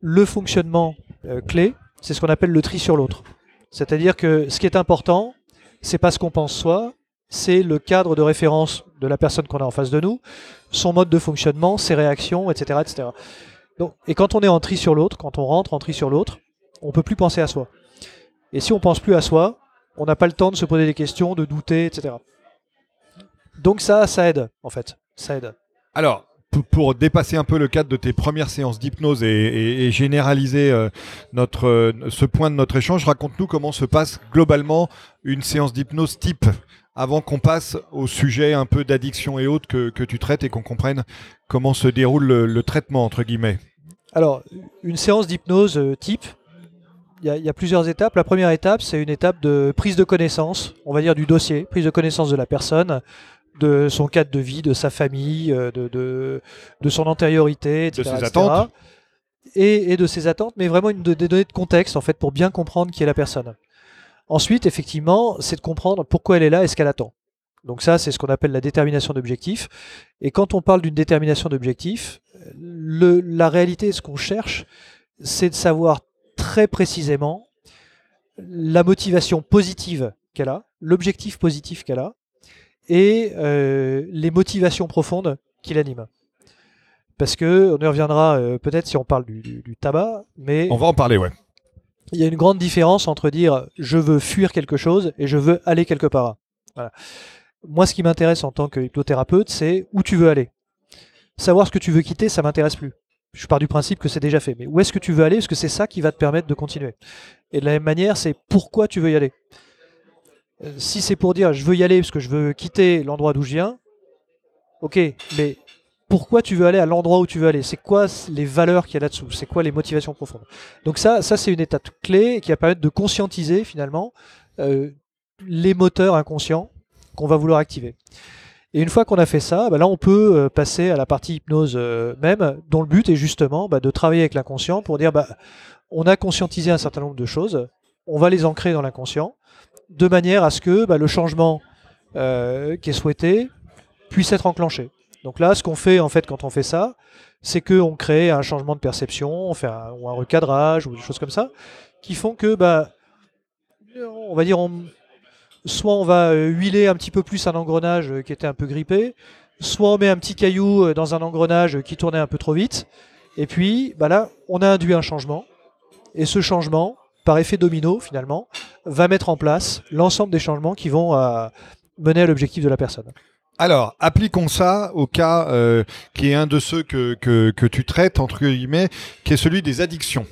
le fonctionnement euh, clé, c'est ce qu'on appelle le tri sur l'autre. C'est-à-dire que ce qui est important, c'est pas ce qu'on pense soi, c'est le cadre de référence de la personne qu'on a en face de nous, son mode de fonctionnement, ses réactions, etc., etc. Donc, et quand on est en tri sur l'autre, quand on rentre en tri sur l'autre, on peut plus penser à soi. Et si on pense plus à soi, on n'a pas le temps de se poser des questions, de douter, etc. Donc ça, ça aide, en fait. Ça aide. Alors, pour dépasser un peu le cadre de tes premières séances d'hypnose et, généraliser euh, notre, euh, ce point de notre échange, raconte-nous comment se passe globalement une séance d'hypnose type avant qu'on passe au sujet un peu d'addiction et autres que, que tu traites et qu'on comprenne comment se déroule le, traitement, entre guillemets. Alors, une séance d'hypnose euh, type, il y a plusieurs étapes. La première étape, c'est une étape de prise de connaissance, on va dire du dossier, prise de connaissance de la personne, de son cadre de vie, de sa famille, euh, de, de, de son antériorité, etc. ses etc. attentes. Et, et de ses attentes, mais vraiment une, de- des données de contexte, en fait, pour bien comprendre qui est la personne. Ensuite, effectivement, c'est de comprendre pourquoi elle est là et ce qu'elle attend. Donc ça, c'est ce qu'on appelle la détermination d'objectif. Et quand on parle d'une détermination d'objectif, la réalité, ce qu'on cherche, c'est de savoir très précisément la motivation positive qu'elle a, l'objectif positif qu'elle a, et euh, les motivations profondes qui l'animent. Parce que on y reviendra euh, peut-être si on parle du, du- du tabac, mais On va en parler, ouais. il y a une grande différence entre dire je veux fuir quelque chose et je veux aller quelque part. Voilà. Moi, ce qui m'intéresse en tant que hypnothérapeute, c'est où tu veux aller. Savoir ce que tu veux quitter, ça m'intéresse plus. Je pars du principe que c'est déjà fait. Mais où est-ce que tu veux aller? Parce que c'est ça qui va te permettre de continuer. Et de la même manière, c'est pourquoi tu veux y aller. Euh, Si c'est pour dire je veux y aller parce que je veux quitter l'endroit d'où je viens, ok, mais pourquoi tu veux aller à l'endroit où tu veux aller? C'est quoi les valeurs qu'il y a là-dessous? C'est quoi les motivations profondes? Donc ça, ça c'est une étape clé qui va permettre de conscientiser finalement euh, les moteurs inconscients qu'on va vouloir activer. Et une fois qu'on a fait ça, bah là on peut euh, passer à la partie hypnose même, dont le but est justement bah, de travailler avec l'inconscient pour dire bah, on a conscientisé un certain nombre de choses, on va les ancrer dans l'inconscient, de manière à ce que bah, le changement euh, qui est souhaité puisse être enclenché. Donc là, ce qu'on fait en fait quand on fait ça, c'est qu'on crée un changement de perception, on fait un, ou un recadrage ou des choses comme ça, qui font que bah, on va dire on, soit on va euh, huiler un petit peu plus un engrenage euh, qui était un peu grippé, soit on met un petit caillou dans un engrenage qui tournait un peu trop vite, et puis bah là on a induit un changement, et ce changement, par effet domino finalement, va mettre en place l'ensemble des changements qui vont euh, mener à l'objectif de la personne. Alors, appliquons ça au cas euh, qui est un de ceux que, que, que tu traites, entre guillemets, qui est celui des addictions.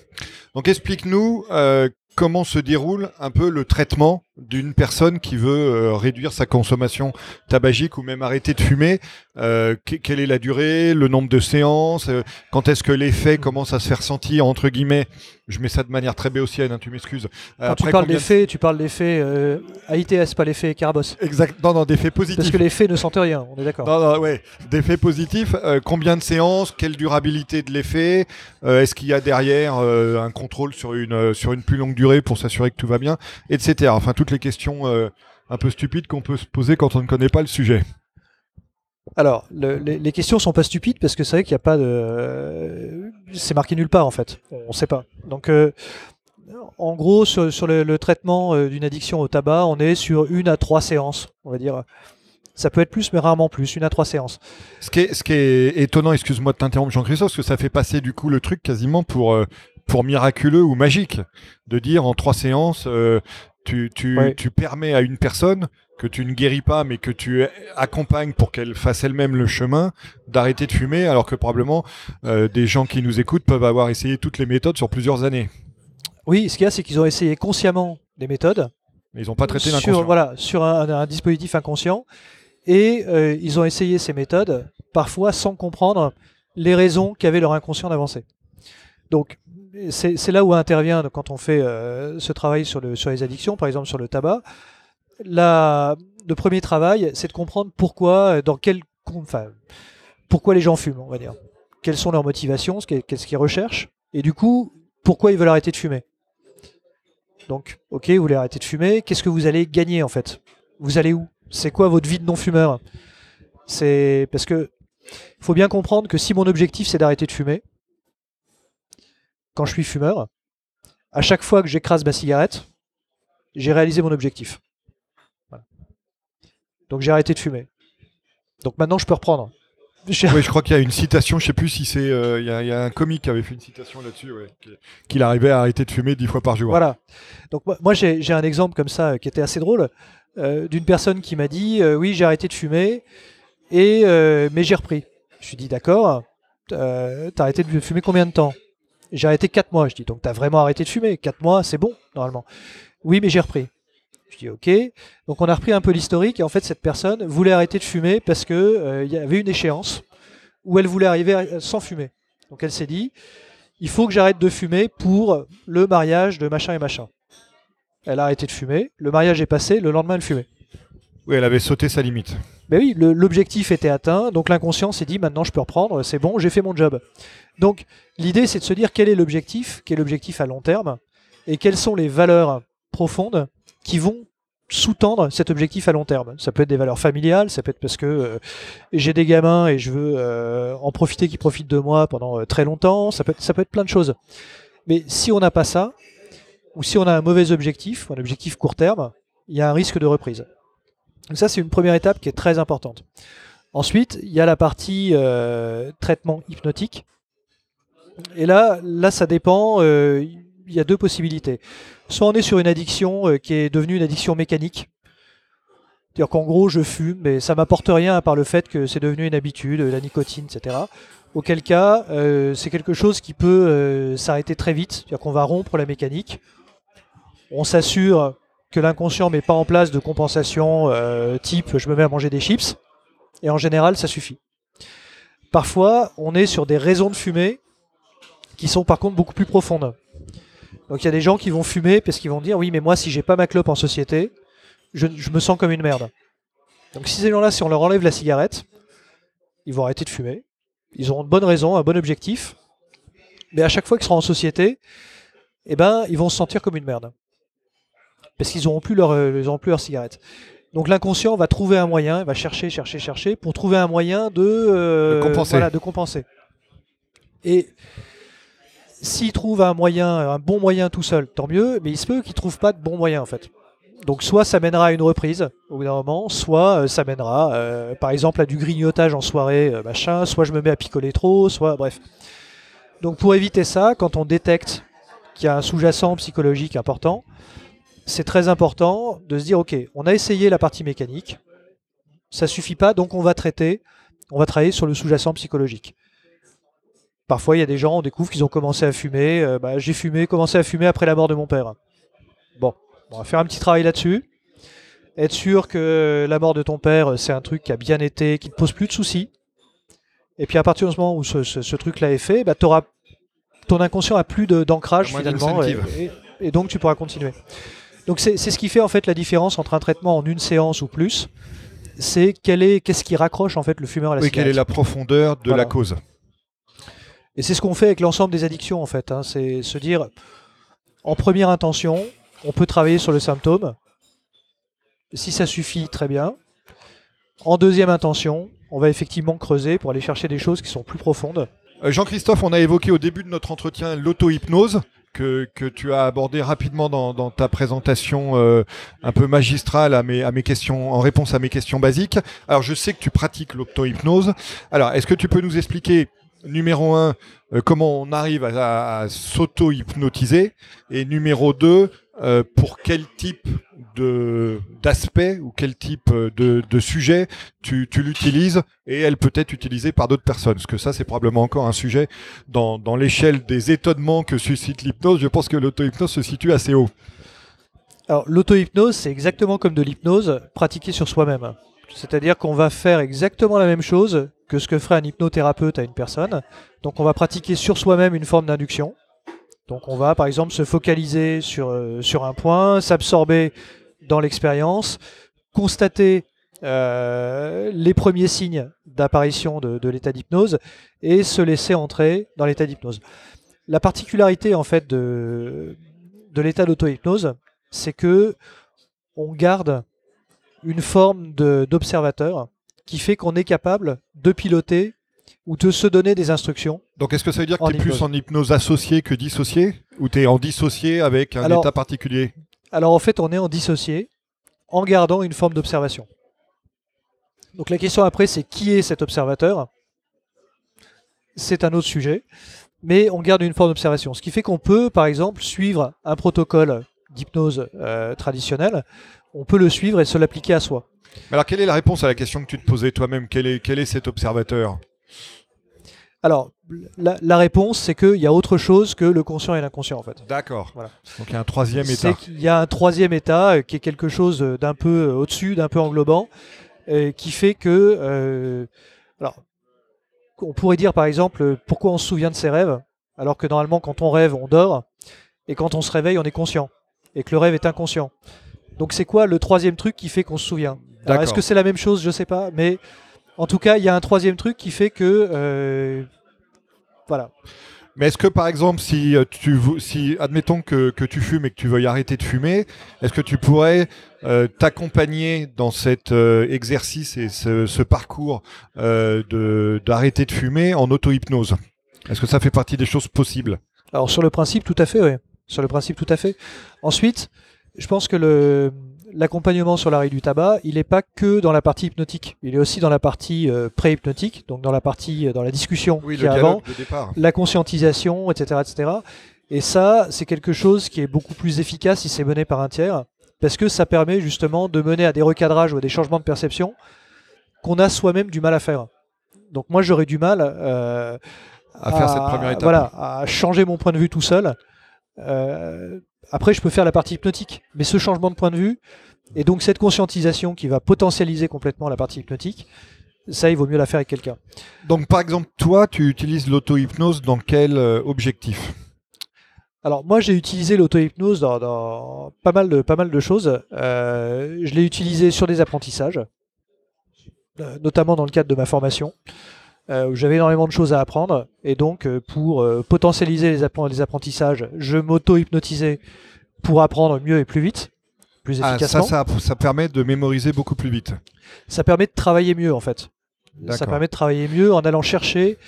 Donc explique-nous euh, comment se déroule un peu le traitement d'une personne qui veut euh, réduire sa consommation tabagique ou même arrêter de fumer. Euh, que- quelle est la durée, le nombre de séances, euh, quand est-ce que l'effet commence à se faire sentir entre guillemets? Je mets ça de manière très béotienne, hein, tu m'excuses. Quand tu parles de- d'effet, tu parles d'effet euh, AITS, pas l'effet Carbos. Exact. Non, non, d'effets positifs. Parce que les faits ne sentent rien, on est d'accord. Non, non, ouais, d'effets positifs. euh, combien de séances Quelle durabilité de l'effet Est-ce qu'il y a derrière un contrôle sur une sur une plus longue durée pour s'assurer que tout va bien, etc. Enfin, toutes les questions euh, un peu stupides qu'on peut se poser quand on ne connaît pas le sujet. Alors, le- les, les questions sont pas stupides parce que c'est vrai qu'il n'y a pas de. c'est marqué nulle part en fait. On ne sait pas. Donc, euh, en gros, sur, sur le, le traitement euh, d'une addiction au tabac, on est sur une à trois séances, on va dire. Ça peut être plus, mais rarement plus, une à trois séances. Ce qui est, ce qui est étonnant, excuse-moi de t'interrompre Jean-Christophe, parce que ça fait passer du coup le truc quasiment pour, pour miraculeux ou magique, de dire en trois séances, euh, tu, tu, Ouais. tu permets à une personne que tu ne guéris pas, mais que tu accompagnes pour qu'elle fasse elle-même le chemin d'arrêter de fumer, alors que probablement euh, des gens qui nous écoutent peuvent avoir essayé toutes les méthodes sur plusieurs années. Oui, ce qu'il y a, c'est qu'ils ont essayé consciemment des méthodes Mais ils n'ont pas traité l'inconscient. voilà, sur un, un dispositif inconscient et euh, ils ont essayé ces méthodes parfois sans comprendre les raisons qu'avait leur inconscient d'avancer. Donc c'est là où intervient quand on fait euh, ce travail sur, le, sur les addictions, par exemple sur le tabac. Le premier travail, c'est de comprendre pourquoi, euh, dans quel, pourquoi les gens fument, on va dire. Quelles sont leurs motivations, ce qu'est- qu'est-ce qu'ils recherchent, et du coup, pourquoi ils veulent arrêter de fumer. Donc, ok, vous voulez arrêter de fumer, qu'est-ce que vous allez gagner en fait? Vous allez où? C'est quoi votre vie de non-fumeur? C'est parce que faut bien comprendre que si mon objectif c'est d'arrêter de fumer, quand je suis fumeur, à chaque fois que j'écrase ma cigarette, j'ai réalisé mon objectif. Voilà. Donc j'ai arrêté de fumer. Donc maintenant je peux reprendre. Oui, je crois qu'il y a une citation, je sais plus si c'est. euh, Il y, a- il y a un comique qui avait fait une citation là-dessus, ouais, qu'il arrivait à arrêter de fumer dix fois par jour. Voilà. Donc moi, j'ai un exemple comme ça euh, qui était assez drôle euh, d'une personne qui m'a dit euh, oui j'ai arrêté de fumer et mais j'ai repris. Je lui dis d'accord. T'as arrêté de fumer combien de temps? J'ai arrêté 4 mois. Je dis donc t'as vraiment arrêté de fumer 4 mois c'est bon normalement. Oui mais j'ai repris. Je dis ok. Donc on a repris un peu l'historique et en fait cette personne voulait arrêter de fumer parce que euh, y avait une échéance où elle voulait arriver à- sans fumer. Donc elle s'est dit il faut que j'arrête de fumer pour le mariage de machin et machin. Elle a arrêté de fumer, le mariage est passé, le lendemain elle fumait. Oui, elle avait sauté sa limite. Mais oui, l'objectif était atteint, donc l'inconscient s'est dit maintenant je peux reprendre, c'est bon, j'ai fait mon job. Donc l'idée c'est de se dire quel est l'objectif, quel est l'objectif à long terme, et quelles sont les valeurs profondes qui vont sous-tendre cet objectif à long terme. Ça peut être des valeurs familiales, ça peut être parce que euh, j'ai des gamins et je veux euh, en profiter qu'ils profitent de moi pendant euh, très longtemps, ça peut, être, ça peut être plein de choses. Mais si on n'a pas ça, ou si on a un mauvais objectif, un objectif court terme, il y a un risque de reprise. Donc ça, c'est une première étape qui est très importante. Ensuite, il y a la partie euh, traitement hypnotique. Et là, ça dépend. euh, Il y a deux possibilités. Soit on est sur une addiction euh, qui est devenue une addiction mécanique. C'est-à-dire qu'en gros, je fume, mais ça m'apporte rien à part le fait que c'est devenu une habitude, la nicotine, etc. Auquel cas, c'est quelque chose qui peut s'arrêter très vite. C'est-à-dire qu'on va rompre la mécanique. On s'assure que l'inconscient met pas en place de compensation euh, type je me mets à manger des chips. Et en général, ça suffit. Parfois, on est sur des raisons de fumer qui sont par contre beaucoup plus profondes. Donc il y a des gens qui vont fumer parce qu'ils vont dire oui mais moi si j'ai pas ma clope en société, je, me sens comme une merde. Donc si ces gens-là, si on leur enlève la cigarette, ils vont arrêter de fumer. Ils auront de bonnes raisons, un bon objectif. Mais à chaque fois qu'ils seront en société, eh ben, ils vont se sentir comme une merde. Parce qu'ils n'auront plus, leur, euh, ils auront plus leur cigarette. Donc l'inconscient va trouver un moyen, va chercher, chercher, chercher, pour trouver un moyen de, euh, De compenser. Voilà, de compenser. Et s'il trouve un moyen, un bon moyen tout seul, tant mieux, mais il se peut qu'il trouve pas de bon moyen en fait. Donc soit ça mènera à une reprise au bout d'un moment, soit euh, ça mènera euh, par exemple à du grignotage en soirée, machin, soit je me mets à picoler trop, soit bref. Donc pour éviter ça, quand on détecte qu'il y a un sous-jacent psychologique important, c'est très important de se dire ok, on a essayé la partie mécanique, ça suffit pas, donc on va traiter, on va travailler sur le sous-jacent psychologique. Parfois, il y a des gens, on découvre qu'ils ont commencé à fumer. euh, bah, j'ai fumé, commencé à fumer après la mort de mon père. Bon, on va faire un petit travail là-dessus. Être sûr que la mort de ton père, c'est un truc qui a bien été, qui ne pose plus de soucis. Et puis à partir du moment où ce, ce- ce truc-là est fait, bah, ton inconscient a plus d'ancrage finalement, et, d'incentive. et- et donc tu pourras continuer. Donc c'est ce qui fait en fait la différence entre un traitement en une séance ou plus. C'est quel est qu'est-ce qui raccroche en fait le fumeur à la Oui, quelle est cigarette. la profondeur de Voilà. la cause Et c'est ce qu'on fait avec l'ensemble des addictions en fait. hein. C'est se dire, en première intention, on peut travailler sur le symptôme. Si ça suffit, très bien. En deuxième intention, on va effectivement creuser pour aller chercher des choses qui sont plus profondes. Euh, Jean-Christophe, on a évoqué au début de notre entretien l'auto-hypnose. Que, que tu as abordé rapidement dans, dans ta présentation euh, un peu magistrale à mes, à mes questions, en réponse à mes questions basiques. Alors, je sais que tu pratiques l'auto-hypnose. Alors, est-ce que tu peux nous expliquer, numéro un, euh, comment on arrive à, à s'auto-hypnotiser? Et numéro deux, euh, pour quel type de d'aspect ou quel type euh, de, sujet tu, l'utilises et elle peut être utilisée par d'autres personnes Parce que ça, c'est probablement encore un sujet dans, dans l'échelle des étonnements que suscite l'hypnose. Je pense que l'auto-hypnose se situe assez haut. Alors l'auto-hypnose, c'est exactement comme de l'hypnose pratiquée sur soi-même. C'est-à-dire qu'on va faire exactement la même chose que ce que ferait un hypnothérapeute à une personne. Donc on va pratiquer sur soi-même une forme d'induction. Donc on va par exemple se focaliser sur, euh, sur un point, s'absorber dans l'expérience, constater euh, les premiers signes d'apparition de, de l'état d'hypnose et se laisser entrer dans l'état d'hypnose. La particularité en fait de, de l'état d'auto-hypnose, c'est que on garde une forme d'observateur qui fait qu'on est capable de piloter ou de se donner des instructions. Donc, est-ce que ça veut dire que tu es plus en hypnose associée que dissociée? Ou tu es en dissocié avec un Alors- état particulier? Alors en fait, on est en dissocié en gardant une forme d'observation. Donc la question après, c'est qui est cet observateur? C'est un autre sujet, mais on garde une forme d'observation. Ce qui fait qu'on peut, par exemple, suivre un protocole d'hypnose euh, traditionnel, on peut le suivre et se l'appliquer à soi. Alors, quelle est la réponse à la question que tu te posais toi-même? Quel est, quel est cet observateur? Alors, la, la réponse, c'est qu'il y a autre chose que le conscient et l'inconscient, en fait. D'accord. Voilà. Donc, il y a un troisième C'est état. qu'il y a un troisième état euh, qui est quelque chose euh, d'un peu euh, au-dessus, d'un peu englobant, euh, qui fait que, euh, alors, on pourrait dire par exemple, pourquoi on se souvient de ses rêves, alors que normalement quand on rêve, on dort, et quand on se réveille, on est conscient, et que le rêve est inconscient. Donc c'est quoi le troisième truc qui fait qu'on se souvient? Alors, D'accord. Est-ce que c'est la même chose? Je sais pas, mais en tout cas, il y a un troisième truc qui fait que, euh, voilà. Mais est-ce que par exemple, si euh, tu si admettons que, que tu fumes et que tu veuilles arrêter de fumer, est-ce que tu pourrais euh, t'accompagner dans cet euh, exercice et ce, ce parcours de d'arrêter de fumer en auto-hypnose? Est-ce que ça fait partie des choses possibles? Alors sur le principe, tout à fait, oui. Sur le principe, tout à fait. Ensuite, je pense que le l'accompagnement sur l'arrêt du tabac, il n'est pas que dans la partie hypnotique. Il est aussi dans la partie euh, pré-hypnotique, donc dans la partie, euh, dans la discussion Oui, qui le est avant, la conscientisation, etc., etc. Et ça, c'est quelque chose qui est beaucoup plus efficace si c'est mené par un tiers, parce que ça permet justement de mener à des recadrages ou à des changements de perception qu'on a soi-même du mal à faire. Donc moi, j'aurais du mal euh, À faire cette première étape. Voilà, à changer mon point de vue tout seul. Euh, après, je peux faire la partie hypnotique, mais ce changement de point de vue et donc cette conscientisation qui va potentialiser complètement la partie hypnotique, ça, il vaut mieux la faire avec quelqu'un. Donc par exemple, toi, tu utilises l'auto-hypnose dans quel euh, objectif? Alors moi j'ai utilisé l'auto-hypnose dans, dans pas, mal de, pas mal de choses. Euh, je l'ai utilisé sur des apprentissages, euh, notamment dans le cadre de ma formation, où j'avais énormément de choses à apprendre. Et donc euh, pour euh, potentialiser les, les apprentissages, je m'auto-hypnotisais pour apprendre mieux et plus vite, plus Ah, efficacement. ça, ça, ça permet de mémoriser beaucoup plus vite. ça permet de travailler mieux en fait. Ça permet de travailler mieux en allant chercher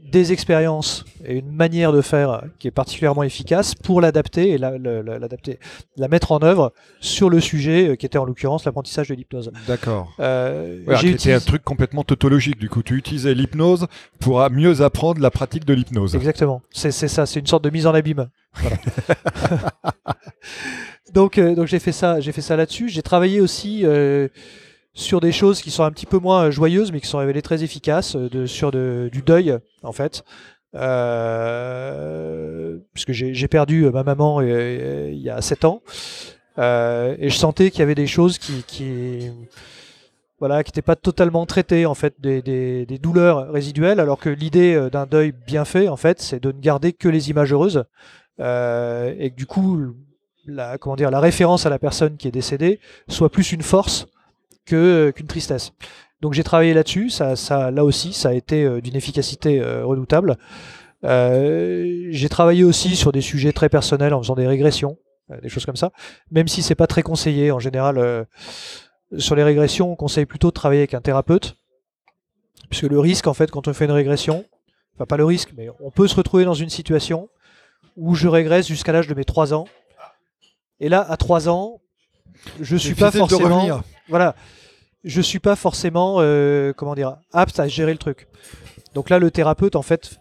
des expériences et une manière de faire qui est particulièrement efficace pour l'adapter et la, la- la- l'adapter, la mettre en œuvre sur le sujet euh, qui était en l'occurrence l'apprentissage de l'hypnose. D'accord. Euh, Ouais, j'ai qui était un truc complètement tautologique. Du coup, tu utilisais l'hypnose pour mieux apprendre la pratique de l'hypnose. Exactement, c'est c'est ça, c'est une sorte de mise en abîme. Voilà. donc euh, donc j'ai fait ça, j'ai fait ça là-dessus. J'ai travaillé aussi euh, sur des choses qui sont un petit peu moins euh, joyeuses, mais qui sont révélées très efficaces, euh, sur du deuil en fait. Euh, puisque j'ai perdu ma maman il y a 7 ans. Et je sentais qu'il y avait des choses qui, voilà, qui n'étaient pas totalement traitées, en fait, des, douleurs résiduelles, alors que l'idée d'un deuil bien fait, en fait, c'est de ne garder que les images heureuses, et que du coup, la, comment dire, la référence à la personne qui est décédée soit plus une force que, qu'une tristesse. Donc j'ai travaillé là-dessus, ça, là aussi, ça a été euh, d'une efficacité euh, redoutable. Euh, j'ai travaillé aussi sur des sujets très personnels en faisant des régressions, euh, des choses comme ça, même si c'est pas très conseillé en général. euh, sur les régressions, on conseille plutôt de travailler avec un thérapeute, puisque le risque, en fait, quand on fait une régression, enfin pas le risque, mais on peut se retrouver dans une situation où je régresse jusqu'à l'âge de mes 3 ans, et là, à 3 ans, je suis pas de forcément, voilà, je suis pas forcément, euh, comment dire, apte à gérer le truc. Donc là, le thérapeute, en fait,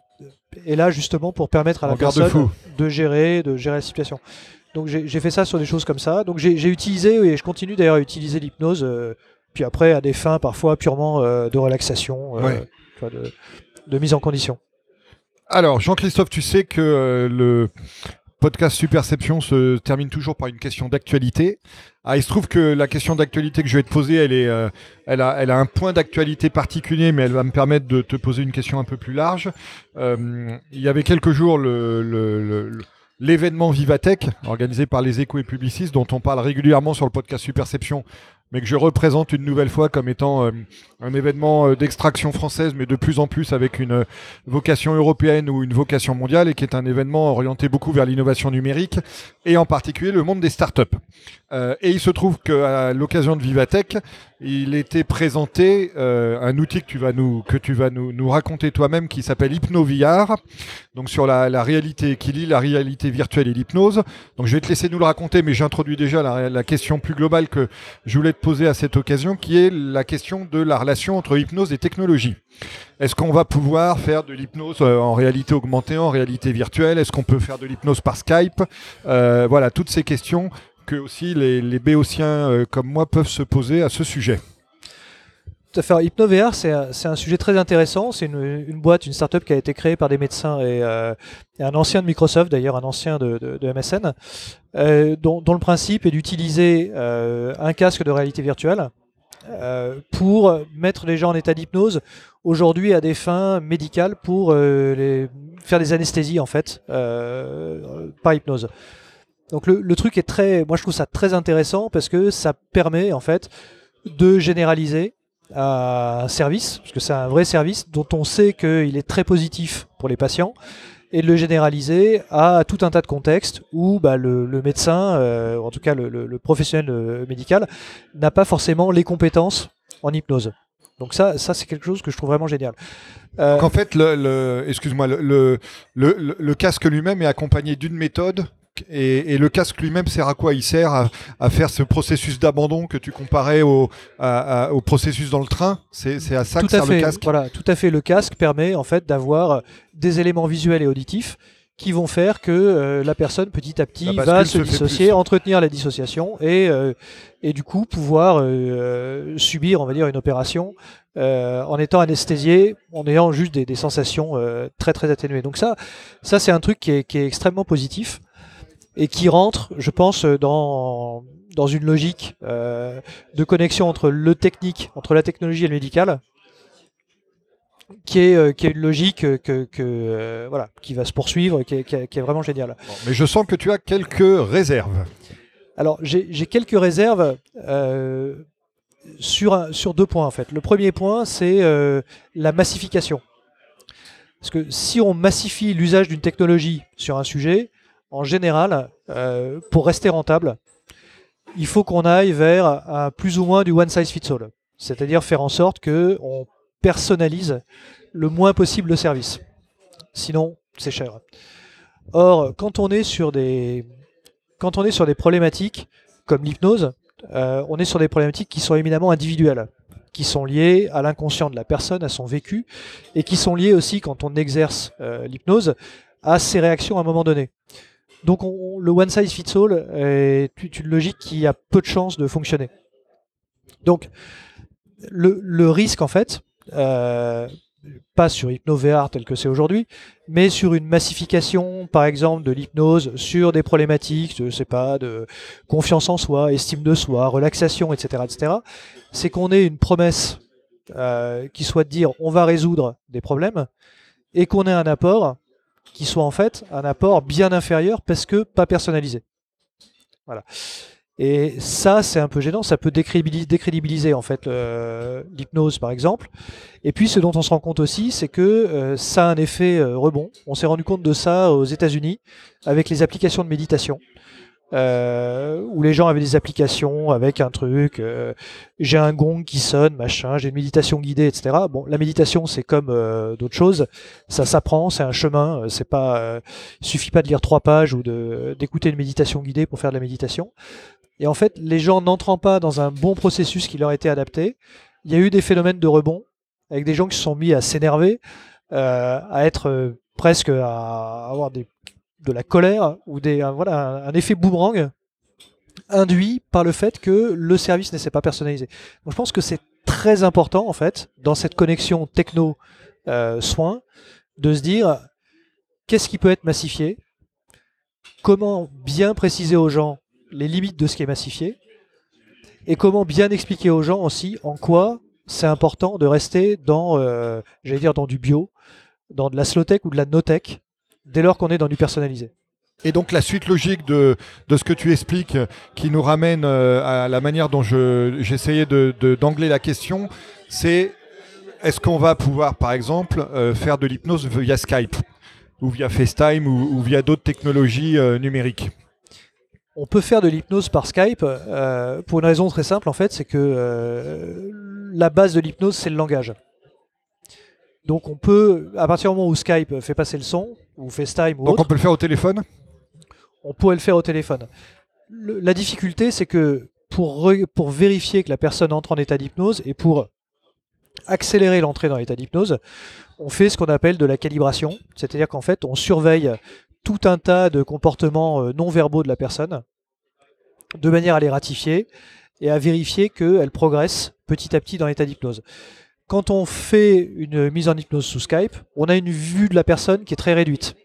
est là justement pour permettre à la personne de gérer, de gérer la situation. Donc j'ai fait ça sur des choses comme ça. Donc j'ai utilisé, et je continue d'ailleurs à utiliser l'hypnose, euh, puis après à des fins parfois purement euh, de relaxation, Ouais. de, de mise en condition. Alors, Jean-Christophe, tu sais que le podcast Superception se termine toujours par une question d'actualité. Ah, il se trouve que la question d'actualité que je vais te poser, elle, euh, a, un point d'actualité particulier, mais elle va me permettre de te poser une question un peu plus large. Euh, il y avait quelques jours l'événement Vivatech, organisé par les échos et publicistes, dont on parle régulièrement sur le podcast Superception, mais que je représente une nouvelle fois comme étant euh, un événement euh, d'extraction française, mais de plus en plus avec une euh, vocation européenne ou une vocation mondiale, et qui est un événement orienté beaucoup vers l'innovation numérique, et en particulier le monde des startups. Euh, et il se trouve qu'à l'occasion de Vivatech, il était présenté euh, un outil que tu vas nous, que tu vas nous, nous raconter toi-même qui s'appelle HypnoVR, donc sur la, réalité qui lie la réalité virtuelle et l'hypnose. Donc je vais te laisser nous le raconter, mais j'introduis déjà la, question plus globale que je voulais te poser à cette occasion, qui est la question de la relation entre hypnose et technologie. Est-ce qu'on va pouvoir faire de l'hypnose euh, en réalité augmentée, en réalité virtuelle? Est-ce qu'on peut faire de l'hypnose par Skype? Voilà, toutes ces questions que aussi les, les béotiens euh, comme moi peuvent se poser à ce sujet. Tout à fait. HypnoVR, c'est un, sujet très intéressant. C'est une, boîte, une startup qui a été créée par des médecins et, euh, un ancien de Microsoft, d'ailleurs un ancien de, MSN, euh, dont, le principe est d'utiliser un casque de réalité virtuelle pour mettre les gens en état d'hypnose aujourd'hui à des fins médicales pour faire des anesthésies en fait par hypnose. Donc le, le truc est très, moi je trouve ça très intéressant parce que ça permet en fait de généraliser un service, parce que c'est un vrai service dont on sait qu'il est très positif pour les patients, et de le généraliser à tout un tas de contextes où bah, le, le médecin, euh, en tout cas le, le- professionnel euh, médical, n'a pas forcément les compétences en hypnose. Donc ça, ça c'est quelque chose que je trouve vraiment génial. Euh, Donc en fait, le, le- excuse-moi, le- le- le casque lui-même est accompagné d'une méthode. Et, et le casque lui-même sert à quoi? Il sert à, à faire ce processus d'abandon que tu comparais au, à- à- au processus dans le train? C'est à ça tout que sert fait. le casque? Voilà, tout à fait. Le casque permet en fait d'avoir des éléments visuels et auditifs qui vont faire que euh, la personne petit à petit va se dissocier, entretenir la dissociation et, euh, et du coup pouvoir euh, subir, on va dire, une opération euh, en étant anesthésié, en ayant juste des, des sensations euh, très très atténuées. Donc ça, ça c'est un truc qui est, qui est extrêmement positif et qui rentre, je pense, dans, dans une logique euh, de connexion entre le technique, entre la technologie et le médical, qui est, euh, qui est une logique que, que, euh, voilà, qui va se poursuivre, qui est, qui est- qui est vraiment géniale. Bon, mais je sens que tu as quelques réserves. Alors j'ai quelques réserves sur, un- sur deux points en fait. Le premier point c'est la massification. Parce que si on massifie l'usage d'une technologie sur un sujet, en général, euh, pour rester rentable, il faut qu'on aille vers un plus ou moins du one size fits all. C'est-à-dire faire en sorte que on personnalise le moins possible le service. Sinon, c'est cher. Or, quand on est sur des, quand on est sur des problématiques comme l'hypnose, euh, on est sur des problématiques qui sont éminemment individuelles, qui sont liées à l'inconscient de la personne, à son vécu, et qui sont liées aussi, quand on exerce euh, l'hypnose, à ses réactions à un moment donné. Donc on- le one size fits all est une logique qui a peu de chances de fonctionner. Donc le, le risque en fait, euh, pas sur HypnoVR tel que c'est aujourd'hui, mais sur une massification, par exemple, de l'hypnose sur des problématiques, je sais pas, de confiance en soi, estime de soi, relaxation, etc., etc. C'est qu'on ait une promesse euh, qui soit de dire on va résoudre des problèmes et qu'on ait un apport qui soit en fait un apport bien inférieur parce que pas personnalisé. Voilà. Et ça, c'est un peu gênant, ça peut décrédibiliser, en fait l'hypnose par exemple. Et puis ce dont on se rend compte aussi, c'est que euh, ça a un effet euh, rebond. On s'est rendu compte de ça aux États-Unis avec les applications de méditation. Euh, où les gens avaient des applications avec un truc, euh, j'ai un gong qui sonne, machin, j'ai une méditation guidée, etc. Bon, la méditation c'est comme euh, d'autres choses, ça s'apprend, c'est un chemin, c'est pas, il suffit pas de lire trois pages ou d'écouter une méditation guidée pour faire de la méditation. Et en fait, les gens n'entrant pas dans un bon processus qui leur a été adapté, il y a eu des phénomènes de rebond avec des gens qui se sont mis à s'énerver, à être presque à avoir des de la colère ou des, un, voilà, un, effet boomerang induit par le fait que le service ne s'est pas personnalisé. Je pense que c'est très important en fait dans cette connexion techno euh, soin de se dire qu'est-ce qui peut être massifié, comment bien préciser aux gens les limites de ce qui est massifié et comment bien expliquer aux gens aussi en quoi c'est important de rester dans, euh, dans du bio, dans de la slow tech ou de la no tech, dès lors qu'on est dans du personnalisé. Et donc la suite logique de, de ce que tu expliques, qui nous ramène euh, à la manière dont j'essayais de, d'angler la question, c'est est-ce qu'on va pouvoir, par exemple, euh, faire de l'hypnose via Skype ou via FaceTime ou, via d'autres technologies euh, numériques? On peut faire de l'hypnose par Skype pour une raison très simple, en fait, c'est que la base de l'hypnose, c'est le langage. Donc on peut, à partir du moment où Skype fait passer le son, ou FaceTime ou Donc on peut le faire au téléphone On pourrait le faire au téléphone. la difficulté, c'est que pour, pour vérifier que la personne entre en état d'hypnose et pour accélérer l'entrée dans l'état d'hypnose, on fait ce qu'on appelle de la calibration. C'est-à-dire qu'en fait, on surveille tout un tas de comportements euh, non verbaux de la personne, de manière à les ratifier et à vérifier qu'elle progresse petit à petit dans l'état d'hypnose quand on fait une mise en hypnose sous Skype, on a une vue de la personne qui est très réduite.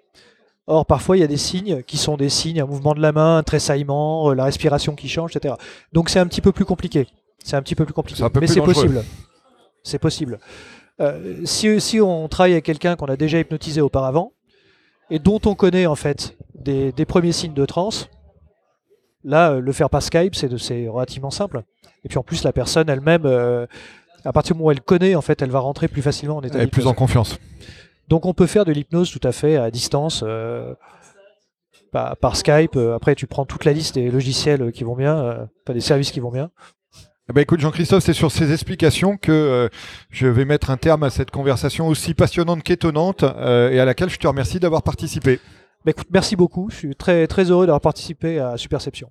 Or, parfois, il y a des signes qui sont des signes, un mouvement de la main, un tressaillement, euh, la respiration qui change, etc. Donc, c'est un petit peu plus compliqué. C'est un petit peu plus compliqué. Mais c'est possible. C'est possible. Euh, si, si, on travaille avec quelqu'un qu'on a déjà hypnotisé auparavant, et dont on connaît en fait des, premiers signes de transe, là, euh, le faire par Skype, c'est relativement simple. Et puis en plus, la personne elle-même, à partir du moment où elle connaît, en fait, elle va rentrer plus facilement en état Elle est plus en confiance. Donc on peut faire de l'hypnose tout à fait à distance. Euh, par, Skype, euh, après tu prends toute la liste des logiciels qui vont bien, euh, des services qui vont bien. Eh ben écoute Jean-Christophe, c'est sur ces explications que je vais mettre un terme à cette conversation aussi passionnante qu'étonnante et à laquelle je te remercie d'avoir participé. Bah, écoute, merci beaucoup, je suis très, très heureux d'avoir participé à Superception.